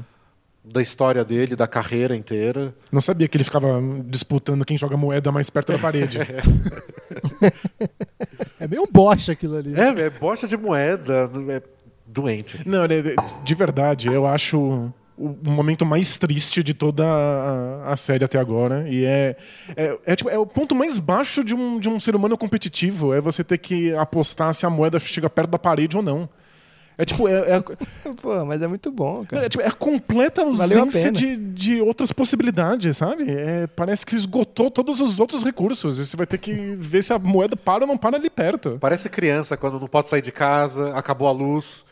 D: Da história dele, da carreira inteira.
E: Não sabia que ele ficava disputando quem joga moeda mais perto da parede. [laughs]
A: É meio um bosta aquilo ali.
D: É, é bosta de moeda, é doente.
E: Não, ele- de verdade, eu acho o momento mais triste de toda a, a série até agora. E é, é, é, tipo, é o ponto mais baixo de um, de um ser humano competitivo. É você ter que apostar se a moeda chega perto da parede ou não. É tipo, é, é, [laughs]
B: Pô, mas é muito bom, cara.
E: é, tipo, é a completa
B: a
E: ausência
B: pena.
E: de, de outras possibilidades, sabe? É, parece que esgotou todos os outros recursos. E você vai ter que ver se a moeda para ou não para ali perto.
D: Parece criança quando não pode sair de casa, acabou a luz,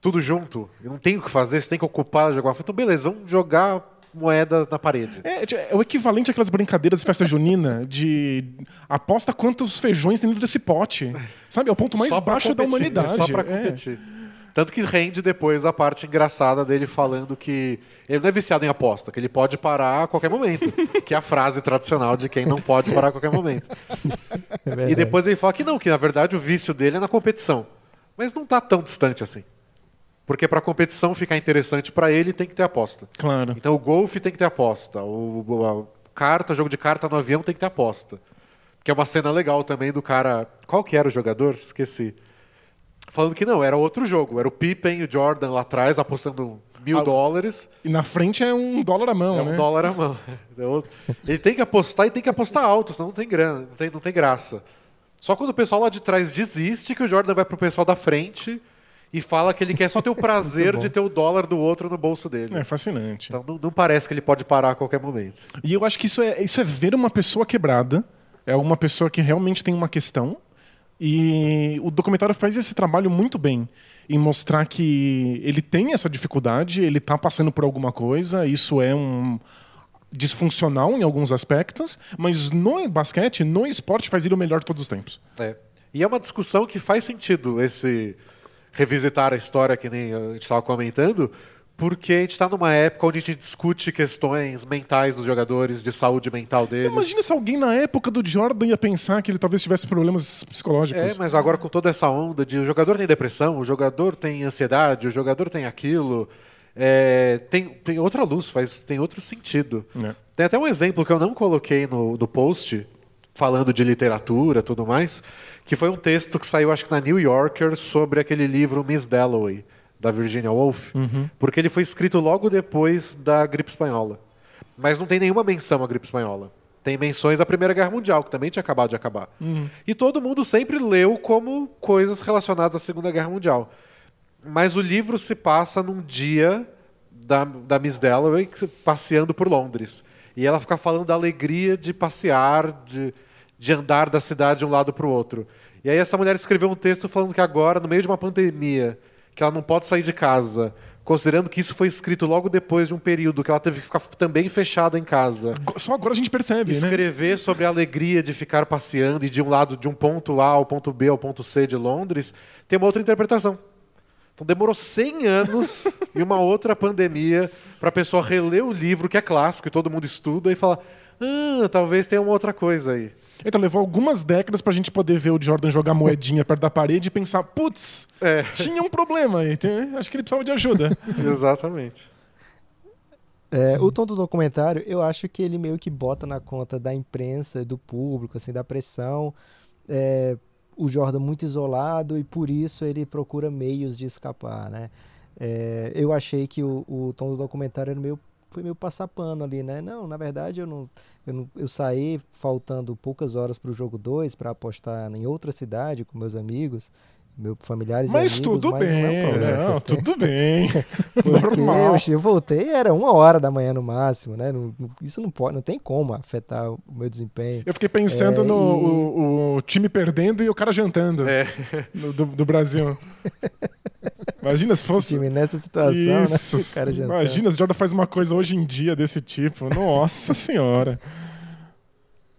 D: tudo junto. E não tem o que fazer, você tem que ocupar de alguma forma. Então, beleza, vamos jogar moeda na parede.
E: É, tipo, é o equivalente àquelas brincadeiras de festa junina de aposta quantos feijões tem dentro desse pote. Sabe? É o ponto mais
D: Só
E: baixo da
D: competir,
E: humanidade.
D: Só pra
E: É.
D: competir. Tanto que rende depois a parte engraçada dele falando que ele não é viciado em aposta, que ele pode parar a qualquer momento. [laughs] que é a frase tradicional de quem não pode parar a qualquer momento.
B: É
D: E depois ele fala que não, que na verdade o vício dele é na competição. Mas não tá tão distante assim. Porque para a competição ficar interessante para ele tem que ter aposta.
E: Claro.
D: Então o golfe tem que ter aposta, o, o- carta, jogo de carta no avião tem que ter aposta. Que é uma cena legal também do cara. Qual que era o jogador? Esqueci. Falando que não, era outro jogo. Era o Pippen e o Jordan lá atrás apostando mil dólares.
E: E na frente é um dólar a mão,
D: É um
E: né?
D: dólar a mão. [laughs] É. Ele tem que apostar e tem que apostar alto, senão não tem grana, não tem, não tem graça. Só quando o pessoal lá de trás desiste que o Jordan vai pro pessoal da frente e fala que ele quer só ter o [laughs] prazer de ter o dólar do outro no bolso dele.
E: É fascinante.
D: Então não, não parece que ele pode parar a qualquer momento.
E: E eu acho que isso é, isso é ver uma pessoa quebrada, é uma pessoa que realmente tem uma questão. E o documentário faz esse trabalho muito bem em mostrar que ele tem essa dificuldade, ele está passando por alguma coisa, isso é um disfuncional em alguns aspectos, mas no basquete, no esporte, faz ele o melhor de todos os tempos.
D: É. E é uma discussão que faz sentido esse revisitar a história que nem a gente estava comentando, porque a gente está numa época onde a gente discute questões mentais dos jogadores, de saúde mental deles.
E: Imagina se alguém na época do Jordan ia pensar que ele talvez tivesse problemas psicológicos.
D: É, mas agora com toda essa onda de o jogador tem depressão, o jogador tem ansiedade, o jogador tem aquilo, é, tem, tem outra luz, faz, tem outro sentido.
E: É.
D: Tem até um exemplo que eu não coloquei no, no post, falando de literatura e tudo mais, que foi um texto que saiu, acho que na New Yorker, sobre aquele livro Miss Dalloway, da Virginia Woolf, porque ele foi escrito logo depois da gripe espanhola. Mas não tem nenhuma menção à gripe espanhola. Tem menções à Primeira Guerra Mundial, que também tinha acabado de acabar. E todo mundo sempre leu como coisas relacionadas à Segunda Guerra Mundial. Mas o livro se passa num dia da, da Miss Dalloway passeando por Londres. E ela fica falando da alegria de passear, de, de andar da cidade de um lado para o outro. E aí essa mulher escreveu um texto falando que agora, no meio de uma pandemia, que ela não pode sair de casa, considerando que isso foi escrito logo depois de um período que ela teve que ficar também fechada em casa.
E: Só agora a gente percebe, né?
D: Escrever sobre a alegria de ficar passeando e de um lado, de um ponto A ao ponto B ao ponto C de Londres, tem uma outra interpretação. Então demorou 100 anos [laughs] e uma outra pandemia para a pessoa reler o livro, que é clássico e todo mundo estuda, e falar: ah, talvez tenha uma outra coisa aí.
E: Então levou algumas décadas pra gente poder ver o Jordan jogar moedinha perto da parede e pensar, putz,
D: É.
E: tinha um problema aí. Acho que ele precisava de ajuda. [laughs]
D: Exatamente.
B: É, o tom do documentário, eu acho que ele meio que bota na conta da imprensa, do público, assim, da pressão. É, o Jordan muito isolado e por isso ele procura meios de escapar, né? É, eu achei que o, o tom do documentário era meio, foi meio passar pano ali, né? Não, na verdade eu não, eu, não, eu saí faltando poucas horas para o jogo 2 para apostar em outra cidade com meus amigos Meu familiares e
E: Mas
B: amigos,
E: tudo
B: mas não é um
E: bem,
B: problema
E: não, tudo bem. [laughs]
B: Porque [laughs]
E: Normal.
B: eu, eu voltei, era uma hora da manhã no máximo, né? Não- isso não pode, não tem como afetar o meu desempenho.
E: Eu fiquei pensando
B: É,
E: no
B: e-
E: o, o time perdendo e o cara jantando
D: É.
E: no- do, do Brasil. Imagina se
B: O
E: fosse.
B: time nessa situação,
E: Isso.
B: né? [laughs] O cara jantando.
E: Imagina se o Jordan faz uma coisa hoje em dia desse tipo. Nossa senhora.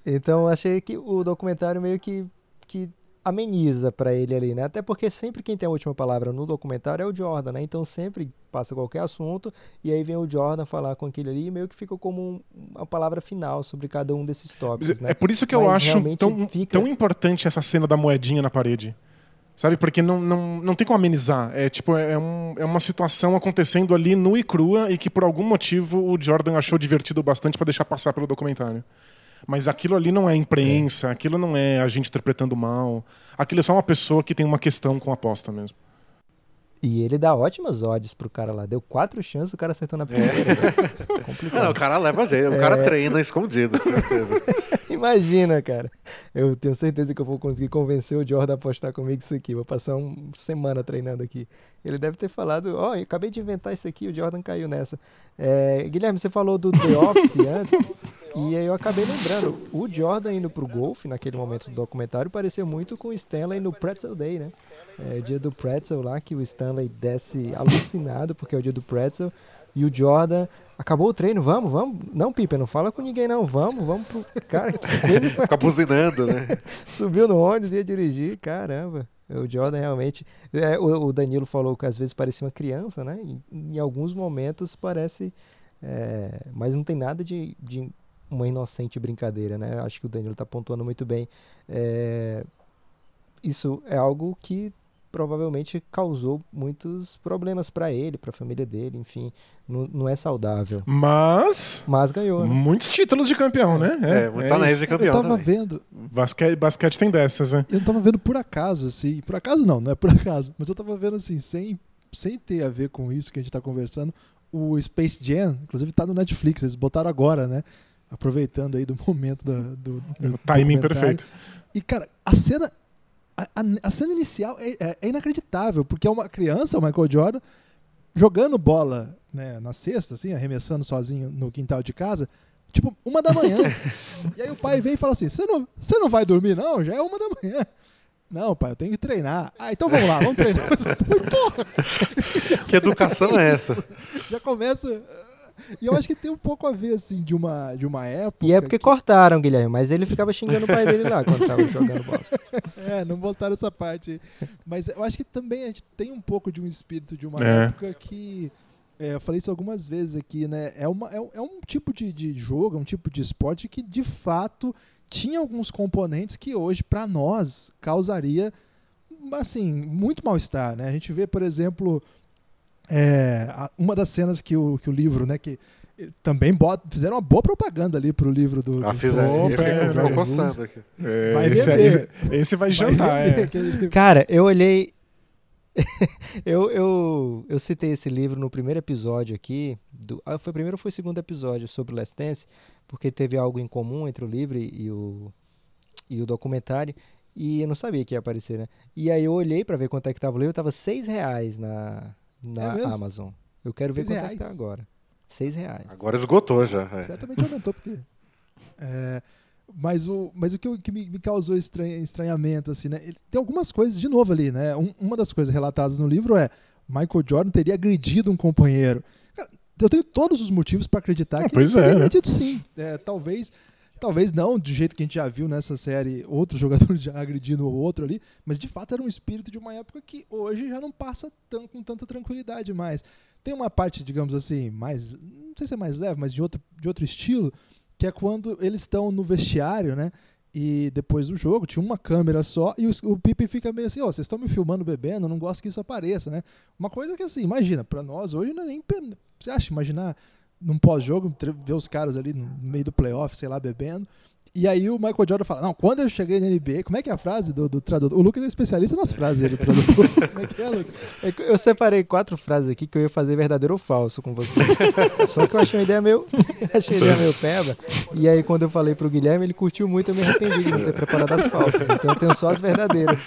B: Então achei que o documentário meio que, que ameniza pra ele ali, né? Até porque sempre quem tem a última palavra no documentário é o Jordan, né? Então sempre passa qualquer assunto e aí vem o Jordan falar com aquele ali e meio que fica como um- uma palavra final sobre cada um desses tópicos, né?
E: É por isso que eu
B: Mas
E: acho
B: realmente
E: tão,
B: fica-
E: tão importante essa cena da moedinha na parede. Sabe? Porque não, não, não tem como amenizar. É tipo, é, um- é uma situação acontecendo ali nua e crua e que por algum motivo o Jordan achou divertido bastante pra deixar passar pelo documentário. Mas aquilo ali não é imprensa, aquilo não é a gente interpretando mal. Aquilo é só uma pessoa que tem uma questão com a aposta mesmo.
B: E ele dá ótimas odds pro cara lá. Deu quatro chances, o cara acertou na primeira. né? [laughs] Complicado.
D: Não, o cara leva jeito, o cara treina escondido, com certeza. [laughs]
B: Imagina, cara. Eu tenho certeza que eu vou conseguir convencer o Jordan a apostar comigo isso aqui. Vou passar uma semana treinando aqui. Ele deve ter falado, ó, eu acabei de inventar isso aqui, o Jordan caiu nessa. É, Guilherme, você falou do The Office antes, [laughs] e aí eu acabei lembrando, o Jordan indo pro golfe, naquele momento do documentário, pareceu muito com o Stanley no Pretzel Day, né? É, o dia do Pretzel lá, que o Stanley desce alucinado, porque é o dia do Pretzel, e o Jordan acabou o treino, vamos, vamos. Não, Piper, não fala com ninguém não, vamos, vamos pro. [laughs] Cara, que coisa foi
D: Fica buzinando, né? [laughs]
B: Subiu no ônibus e ia dirigir, caramba. O Jordan realmente. é, o, o Danilo falou que às vezes parecia uma criança, né? Em, em alguns momentos parece. é, mas não tem nada de, de uma inocente brincadeira, né? Acho que o Danilo está pontuando muito bem. É, isso é algo que provavelmente causou muitos problemas para ele, para a família dele, enfim. Não, não é saudável.
E: Mas.
B: Mas ganhou, né?
E: Muitos títulos de campeão, né?
D: É, muitos anéis
E: isso.
D: de
A: Eu
D: campeão
A: tava
D: também.
A: vendo,
E: Basquete, basquete tem dessas, né?
A: eu tava vendo por acaso, assim, por acaso não, não é por [laughs] acaso, mas eu tava vendo assim, sem, sem ter a ver com isso que a gente tá conversando, o Space Jam, inclusive tá no Netflix, eles botaram agora, né? Aproveitando aí do [laughs] momento da- do, do
E: O timing perfeito.
A: E, cara, a cena. A, a- cena inicial é, é- é inacreditável, porque é uma criança, o Michael Jordan, jogando bola né, na cesta, assim, arremessando sozinho no quintal de casa, tipo, uma da manhã. [laughs] e aí o pai vem e fala assim: Você não, você não vai dormir, não? Já é uma da manhã. Não, pai, eu tenho que treinar. Ah, então vamos lá, vamos treinar. [laughs] Porra,
D: Que educação é essa?
A: já começa. [laughs] E eu acho que tem um pouco a ver, assim, de uma, de uma época.
B: E é porque
A: que-
B: cortaram, Guilherme, mas ele ficava xingando o pai dele lá quando tava jogando bola. [laughs]
A: É, não mostraram essa parte. aí. Mas eu acho que também a gente tem um pouco de um espírito de uma
E: É.
A: época que. é, eu falei isso algumas vezes aqui, né? É, uma, é, um- é um tipo de, de jogo, é um tipo de esporte que de fato tinha alguns componentes que hoje, para nós, causaria assim, muito mal-estar, né? A gente vê, por exemplo, é, uma das cenas que o, que o livro, né? Que eh, também bota- fizeram uma boa propaganda ali pro livro do,
D: Ah,
A: do
D: fizeram.
A: Smith,
E: Opa,
A: né,
E: é,
A: o
D: Ficou coçando aqui.
E: É,
A: Vai
E: esse, esse, esse vai
A: Vai
E: jantar,
A: vender
E: é.
B: Cara, eu olhei. [laughs] eu, eu, eu citei esse livro no primeiro episódio aqui. Do, ah, foi o primeiro ou foi o segundo episódio sobre o Last Dance? Porque teve algo em comum entre o livro e, o, e o documentário. E eu não sabia que ia aparecer, né? E aí eu olhei pra ver quanto é que tava o livro. Tava seis reais na, na
A: É?
B: Amazon. Eu quero ver quanto é que tá agora. Seis reais.
D: Agora esgotou já. é.
A: Certamente aumentou, porque. é, mas o, mas o que, que me, me causou estranha- estranhamento, assim, né? ele- tem algumas coisas, de novo, ali, né? Um- uma das coisas relatadas no livro é Michael Jordan teria agredido um companheiro. Cara, eu tenho todos os motivos para acreditar
E: Ah,
A: que
E: pois
A: ele teria
E: é, né?
A: agredido sim. É, talvez. Talvez não do jeito que a gente já viu nessa série, outros [laughs] jogadores já agredindo o outro ali, mas de fato era um espírito de uma época que hoje já não passa tão, com tanta tranquilidade mais. Tem uma parte, digamos assim, mais. Não sei se é mais leve, mas de outro, de outro estilo, que é quando eles estão no vestiário, né? E depois do jogo, tinha uma câmera só, e os- o Pippen fica meio assim, ó, vocês estão me filmando bebendo, não gosto que isso apareça, né? Uma coisa que assim, imagina, pra nós hoje não é nem. Você acha, imaginar num pós-jogo, ver os caras ali no meio do playoff, sei lá, bebendo. E aí o Michael Jordan fala, não, quando eu cheguei na NBA, como é que é a frase do, do tradutor? O Lucas é especialista nas frases do tradutor. [laughs] como é que é, Lucas?
B: É Eu separei quatro frases aqui que eu ia fazer verdadeiro ou falso com você. [laughs] Só que eu achei uma ideia meio. [laughs] achei uma ideia meio peba. E aí, quando eu falei pro Guilherme, ele curtiu muito, eu me arrependi de não ter preparado as falsas. Então eu tenho só as verdadeiras.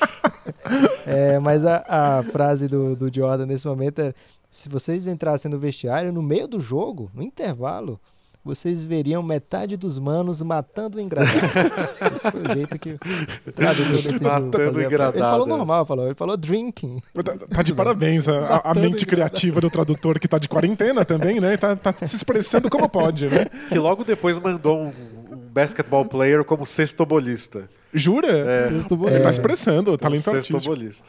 B: É, mas a, a frase do, do Jordan nesse momento é: se vocês entrassem no vestiário, no meio do jogo, no intervalo, vocês veriam metade dos manos matando o engradado. [laughs] Esse foi o jeito que o tradutor desse
D: Matando
B: fazia.
D: engradado,
B: Ele falou
D: é.
B: normal, falou, ele falou drinking.
E: Tá, tá de parabéns a, a- mente criativa do tradutor que tá de quarentena também, né? Tá, tá se expressando como pode, né?
D: Que logo depois mandou um, um basketball player como sextobolista.
E: Jura?
A: Sexto
E: Ele
A: boleiro.
E: tá expressando o talento
D: Um
E: artístico.
D: sextobolista.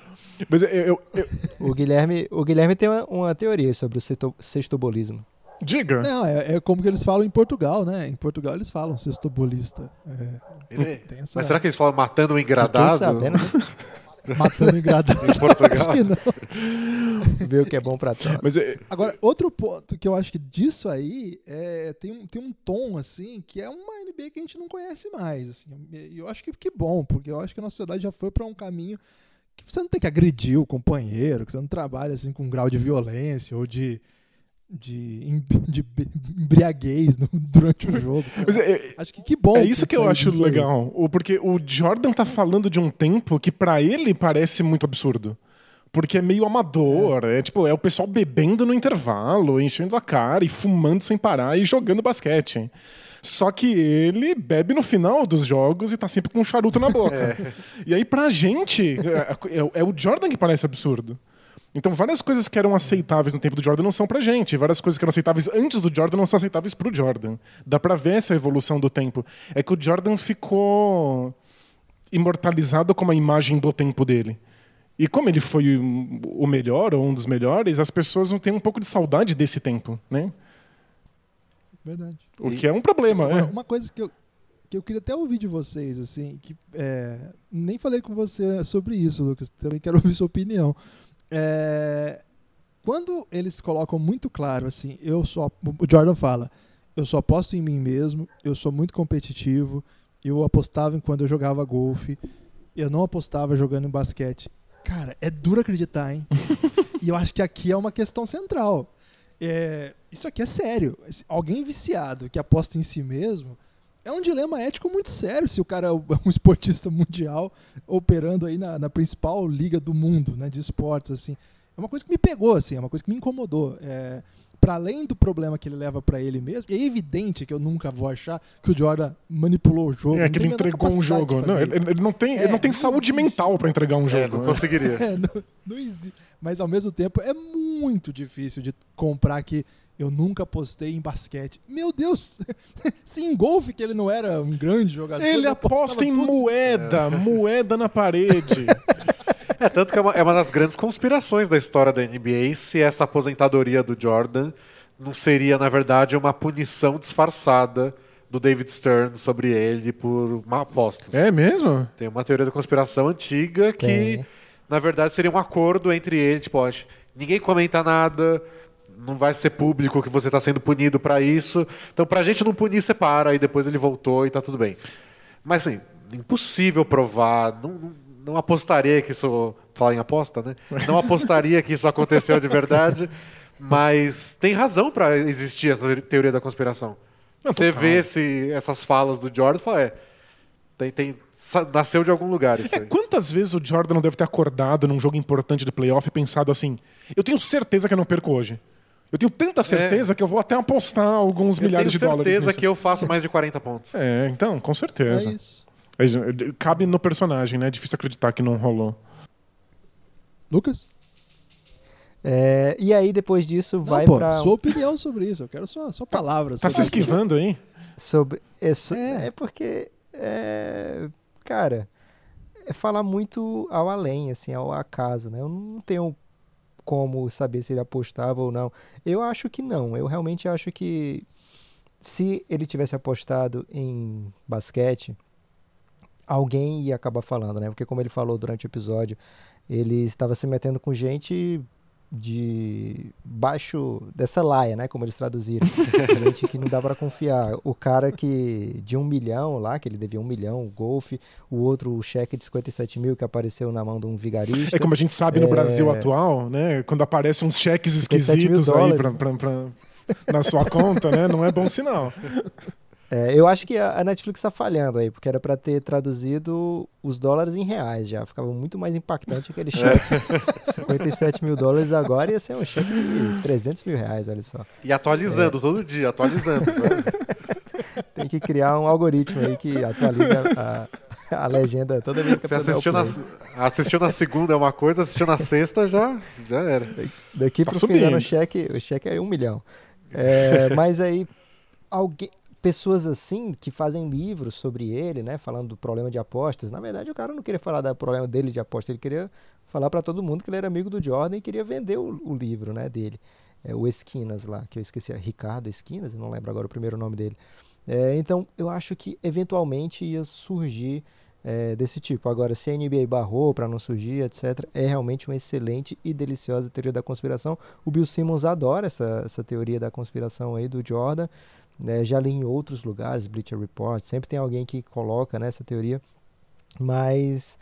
E: Mas eu, eu- eu-
B: O Guilherme, o Guilherme tem uma, uma teoria sobre o sexto- sextobolismo.
E: diga.
A: Não, é, é como que eles falam em Portugal, né? Em Portugal eles falam sextobolista. É,
D: Ele- Mas será que eles falam matando um
B: Fiquei
D: engradado
B: sabendo, [laughs]
A: matando engradado. [laughs]
D: em Portugal?
A: Acho que não.
B: ver o que é bom pra trás.
E: Mas é-
A: Agora, outro ponto que eu acho que disso aí é, tem, um, tem um tom, assim, que é uma NBA que a gente não conhece mais. Assim, e eu acho que, que bom, porque eu acho que a nossa sociedade já foi para um caminho que você não tem que agredir o companheiro, que você não trabalha assim com um grau de violência ou de, de, [laughs] de embriaguez no- [laughs] durante o jogo. lá.
E: é-
A: acho que que bom.
E: É isso que eu
A: saiu
E: acho
A: aí.
E: legal. O- Porque o Jordan tá falando de um tempo que pra ele parece muito absurdo. Porque é meio amador, é. tipo, é o pessoal bebendo no intervalo, enchendo a cara e fumando sem parar e jogando basquete. Só que ele bebe no final dos jogos e tá sempre com um charuto na boca. [laughs] E aí, pra gente, é, é- é o Jordan que parece absurdo. Então, várias coisas que eram aceitáveis no tempo do Jordan não são pra gente. Várias coisas que eram aceitáveis antes do Jordan não são aceitáveis pro Jordan. Dá pra ver essa evolução do tempo. É que o Jordan ficou imortalizado como a imagem do tempo dele. E como ele foi o- melhor, ou um dos melhores, as pessoas não têm um pouco de saudade desse tempo, né?
A: Verdade.
E: O que é um problema,
A: Agora,
E: é.
A: uma coisa que eu, que eu queria até ouvir de vocês, assim, que é, nem falei com você sobre isso, Lucas, também quero ouvir sua opinião. É, quando eles colocam muito claro, assim, eu só. O Jordan fala, eu só aposto em mim mesmo, eu sou muito competitivo, eu apostava em quando eu jogava golfe, eu não apostava jogando em basquete. Cara, é duro acreditar, hein? [laughs] e eu acho que aqui é uma questão central. É, isso aqui é sério. Alguém viciado que aposta em si mesmo é um dilema ético muito sério se o cara é [laughs] um esportista mundial operando aí na, na principal liga do mundo né, de esportes. assim. É uma coisa que me pegou, assim, é uma coisa que me incomodou. É, para além do problema que ele leva para ele mesmo, é evidente que eu nunca vou achar que o Jordan manipulou o jogo.
E: É que ele entregou um jogo. Não, ele, ele não tem, ele
A: É,
E: não tem
A: não
E: saúde
A: existe.
E: mental pra entregar um
D: É,
E: jogo.
D: não
E: né?
D: conseguiria. [laughs]
A: É, não, não existe. Mas ao mesmo tempo é muito difícil de comprar que eu nunca apostei em basquete. Meu Deus! [laughs] Se em golfe que ele não era um grande jogador.
E: Ele aposta em
A: tudo.
E: moeda, moeda na parede. [laughs]
D: É, tanto que é uma, é uma das grandes conspirações da história da NBA se essa aposentadoria do Jordan não seria, na verdade, uma punição disfarçada do David Stern sobre ele por apostas.
E: é mesmo?
D: Tem uma teoria da conspiração antiga que,
B: Tem.
D: na verdade, seria um acordo entre ele, tipo, ó, ninguém comenta nada, não vai ser público que você está sendo punido para isso. Então, pra gente não punir, você para, e depois ele voltou e tá tudo bem. Mas, assim, impossível provar, não, não, não apostaria que isso... Falar em aposta, né? Não apostaria que isso aconteceu de verdade, mas tem razão para existir essa teoria da conspiração.
E: Não,
D: Você
E: total.
D: vê esse, essas falas do Jordan e fala, é, tem, tem, nasceu de algum lugar isso
E: É,
D: aí.
E: quantas vezes o Jordan não deve ter acordado num jogo importante de playoff e pensado assim: eu tenho certeza que eu não perco hoje. Eu tenho tanta certeza que eu vou até apostar alguns
D: Eu
E: milhares
D: tenho
E: de dólares.
D: certeza
E: nisso.
D: que eu faço mais de 40 pontos.
E: É, então, com
A: É
E: certeza.
A: isso.
E: É, cabe no personagem, né? É difícil acreditar que não rolou.
A: Lucas?
B: É, e aí, depois disso, vai
A: não, pô,
B: pra.
A: sua opinião sobre isso. Eu quero sua, sua palavra.
E: Tá se
A: sobre isso.
E: esquivando aí?
B: Sobre, é, so-
A: É.
B: é porque, é, cara, é falar muito ao além, assim, ao acaso, né? Eu não tenho como saber se ele apostava ou não. Eu acho que não. Eu realmente acho que se ele tivesse apostado em basquete, alguém ia acabar falando, né? Porque como ele falou durante o episódio, ele estava se metendo com gente de baixo dessa laia, né? Como eles traduziram. [laughs] gente que não dá para confiar. O cara que de um milhão lá, que ele devia um milhão, o golfe, o outro o cheque de 57 mil que apareceu na mão de um vigarista.
E: É como a gente sabe no
B: É.
E: Brasil atual, né? Quando aparecem uns cheques
B: 57 mil
E: esquisitos aí pra, pra- pra- na sua conta, né? Não é bom sinal. [laughs]
B: É, eu acho que a a Netflix está falhando aí, porque era para ter traduzido os dólares em reais já. Ficava muito mais impactante aquele cheque. [laughs] 57 mil dólares agora ia ser um cheque de 300 mil reais, olha só.
D: E atualizando todo dia, atualizando. né? [laughs]
B: Tem que criar um algoritmo aí que atualiza a, a legenda toda vez que a
D: Você
B: o
D: assistiu na, assistiu na segunda é uma coisa, assistiu na sexta já, já era.
B: Daqui
E: Tá
B: do ano,
E: subindo.
B: o cheque, o cheque é um milhão. É, mas aí, alguém, pessoas assim que fazem livros sobre ele, né? Falando do problema de apostas. Na verdade, o cara não queria falar do problema dele de aposta, ele queria falar para todo mundo que ele era amigo do Jordan e queria vender o, o livro, né? Dele. É, o Esquinas lá, que eu esqueci, é Ricardo Esquinas, não lembro agora o primeiro nome dele. É, então, eu acho que eventualmente ia surgir é, desse tipo. Agora, se a NBA barrou para não surgir, etc., é realmente uma excelente e deliciosa teoria da conspiração. O Bill Simmons adora essa, essa teoria da conspiração aí do Jordan. Né? já li em outros lugares, Bleacher Report, sempre tem alguém que coloca né, essa teoria. Mas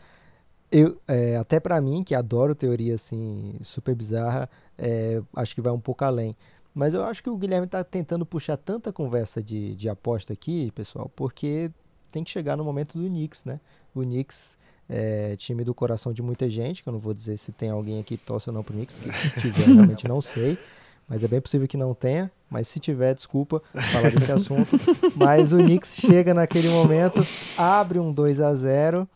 B: eu, é, até para mim, que adoro teoria assim super bizarra, é, acho que vai um pouco além. Mas eu acho que o Guilherme está tentando puxar tanta conversa de, de aposta aqui, pessoal, porque tem que chegar no momento do Knicks, né? O Knicks é time do coração de muita gente, que eu não vou dizer se tem alguém aqui que torce ou não pro Knicks, que se tiver, realmente não sei. [laughs] Mas é bem possível que não tenha. Mas se tiver, desculpa falar desse assunto. [laughs] Mas o Knicks chega naquele momento, abre um 2 a 0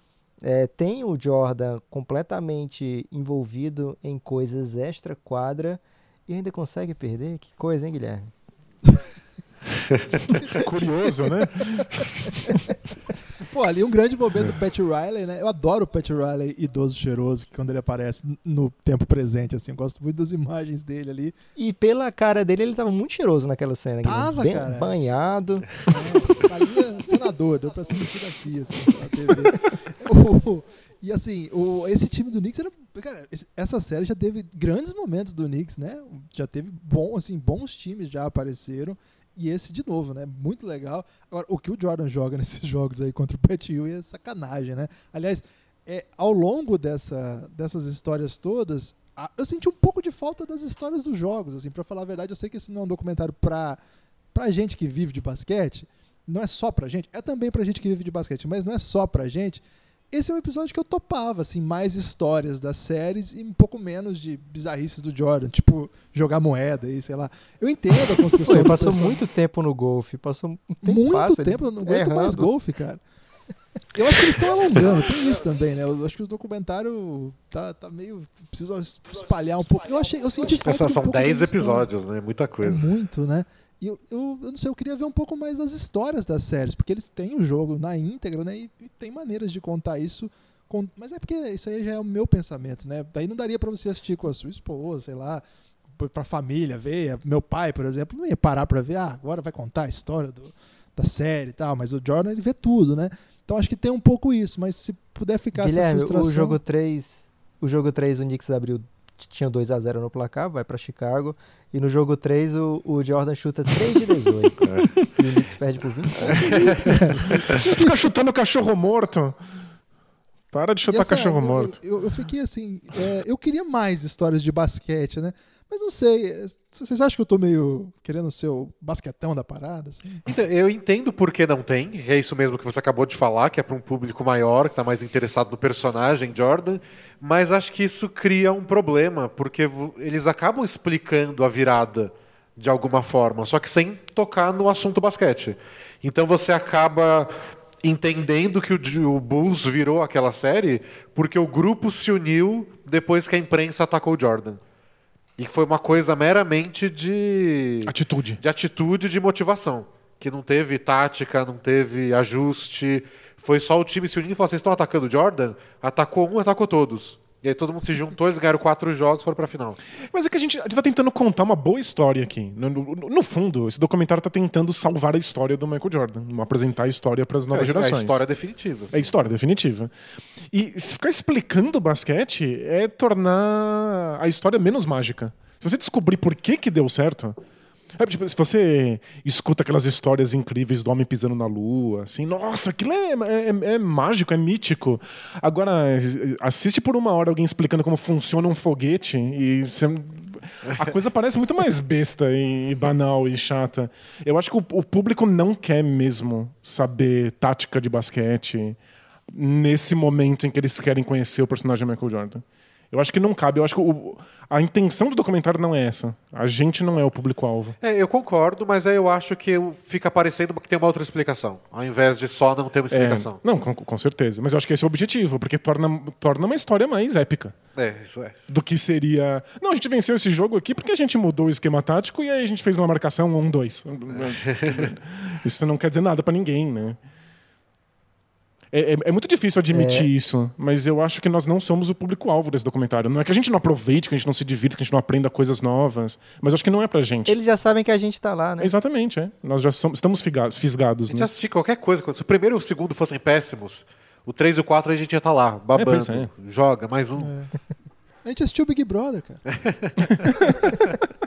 B: é, tem o Jordan completamente envolvido em coisas extra-quadra e ainda consegue perder? Que coisa, hein, Guilherme? [laughs]
E: Curioso, né? [laughs]
A: Pô, ali um grande momento do Pat Riley, né? Eu adoro o Pat Riley idoso cheiroso, que quando ele aparece no tempo presente, assim. Eu gosto muito das imagens dele ali.
B: E pela cara dele, ele tava muito cheiroso naquela cena.
A: Tava,
B: Bem
A: cara.
B: banhado.
A: Nossa, ali é senador, deu pra sentir daqui, assim, pela TV. [laughs] O- e assim, o, esse time do Knicks era. Cara, essa série já teve grandes momentos do Knicks, né? Já teve bom, assim, bons times já apareceram. E esse de novo, né? Muito legal. Agora, o que o Jordan joga [laughs] nesses jogos aí contra o Pat Ewing é sacanagem, né? Aliás, é, ao longo dessa, dessas histórias todas, a- eu senti um pouco de falta das histórias dos jogos, assim, para falar a verdade. Eu sei que esse não é um documentário pra, pra gente que vive de basquete, não é só pra gente, é também pra gente que vive de basquete, mas não é só pra gente. Esse é um episódio que eu topava, assim, mais histórias das séries e um pouco menos de bizarrices do Jordan, tipo jogar moeda aí, sei lá. Eu entendo a [laughs] construção
B: ele passou muito tempo no golfe. Passou um tempo
A: Muito tempo, eu não aguento mais golfe, cara. Eu acho que eles estão alongando, tem isso também, né? Eu acho que o documentário tá, tá meio. Precisa espalhar um pouco. Eu achei, eu senti falta.
D: São,
A: um
D: são
A: pouco
D: 10
A: das histórias.
D: episódios, né? Muita
A: É
D: coisa.
A: muito, né? E eu, eu, eu não sei, eu queria ver um pouco mais das histórias das séries, porque eles têm o jogo na íntegra, né? E, e tem maneiras de contar isso. com- mas é porque isso aí já é o meu pensamento, né? Daí não daria pra você assistir com a sua esposa, sei lá, pra família ver. Meu pai, por exemplo, não ia parar pra ver, ah, agora vai contar a história do- da série e tal, mas o Jordan ele vê tudo, né? Então acho que tem um pouco isso, mas se puder ficar
B: Guilherme,
A: essa frustração.
B: o jogo 3, o jogo 3 o Knicks abriu tinha 2 a 0 no placar, vai pra Chicago, e no jogo 3 o, o Jordan chuta 3 de 18. [laughs] E o Knicks perde por 20 pontos.
E: Fica chutando cachorro morto. Para de chutar
A: essa-
E: cachorro
A: eu-
E: morto.
A: Eu, eu fiquei assim, é, eu queria mais histórias de basquete, né? Mas não sei, é, vocês acham que eu tô meio querendo ser o basquetão da parada? Assim?
D: Então, eu entendo por que não tem, é isso mesmo que você acabou de falar, que é para um público maior, que está mais interessado no personagem Jordan, mas acho que isso cria um problema, porque eles acabam explicando a virada de alguma forma, só que sem tocar no assunto basquete. Então você acaba entendendo que o, o Bulls virou aquela série porque o grupo se uniu depois que a imprensa atacou o Jordan. E foi uma coisa meramente de
E: Atitude.
D: de atitude e de motivação. Que não teve tática, não teve ajuste. Foi só o time se unindo e falou: vocês estão atacando o Jordan? Atacou um, atacou todos. E aí todo mundo se juntou, eles ganharam quatro jogos e foram pra final.
E: Mas é que a gente, a gente tá tentando contar uma boa história aqui. No, no- no fundo, esse documentário tá tentando salvar a história do Michael Jordan, apresentar a história para as novas
D: é,
E: gerações.
D: É a história definitiva. assim.
E: É história definitiva. E ficar explicando basquete é tornar a história menos mágica. Se você descobrir por que que deu certo, é, tipo, se você escuta aquelas histórias incríveis do homem pisando na lua, assim, nossa, aquilo é, é- é mágico, é mítico. Agora, assiste por uma hora alguém explicando como funciona um foguete e você a coisa parece muito mais besta e banal e chata. Eu acho que o, público não quer mesmo saber tática de basquete nesse momento em que eles querem conhecer o personagem Michael Jordan. Eu acho que não cabe. Eu acho que o, a intenção do documentário não é essa. A gente não é o público-alvo.
D: É, eu concordo, mas aí eu acho que fica parecendo que tem uma outra explicação, ao invés de só não ter uma explicação.
E: É, não, com, com, certeza. Mas eu acho que esse é o objetivo, porque torna, torna uma história mais épica.
D: É, isso é.
E: Do que seria. Não, a gente venceu esse jogo aqui porque a gente mudou o esquema tático e aí a gente fez uma marcação 1-2. [laughs] isso não quer dizer nada para ninguém, né? É, é, é, muito difícil admitir é. isso, mas eu acho que nós não somos o público-alvo desse documentário. Não é que a gente não aproveite, que a gente não se divirta, que a gente não aprenda coisas novas, mas acho que não é pra gente.
B: Eles já sabem que a gente tá lá, né?
E: Exatamente, é. Nós já somos, estamos fisgados. fisgados,
D: a gente
E: né?
D: assistir qualquer coisa, se o primeiro e o segundo fossem péssimos, o 3 e o 4 a gente ia estar tá lá, babando. É, joga, mais um.
A: É. A gente assistiu Big Brother, cara. [laughs]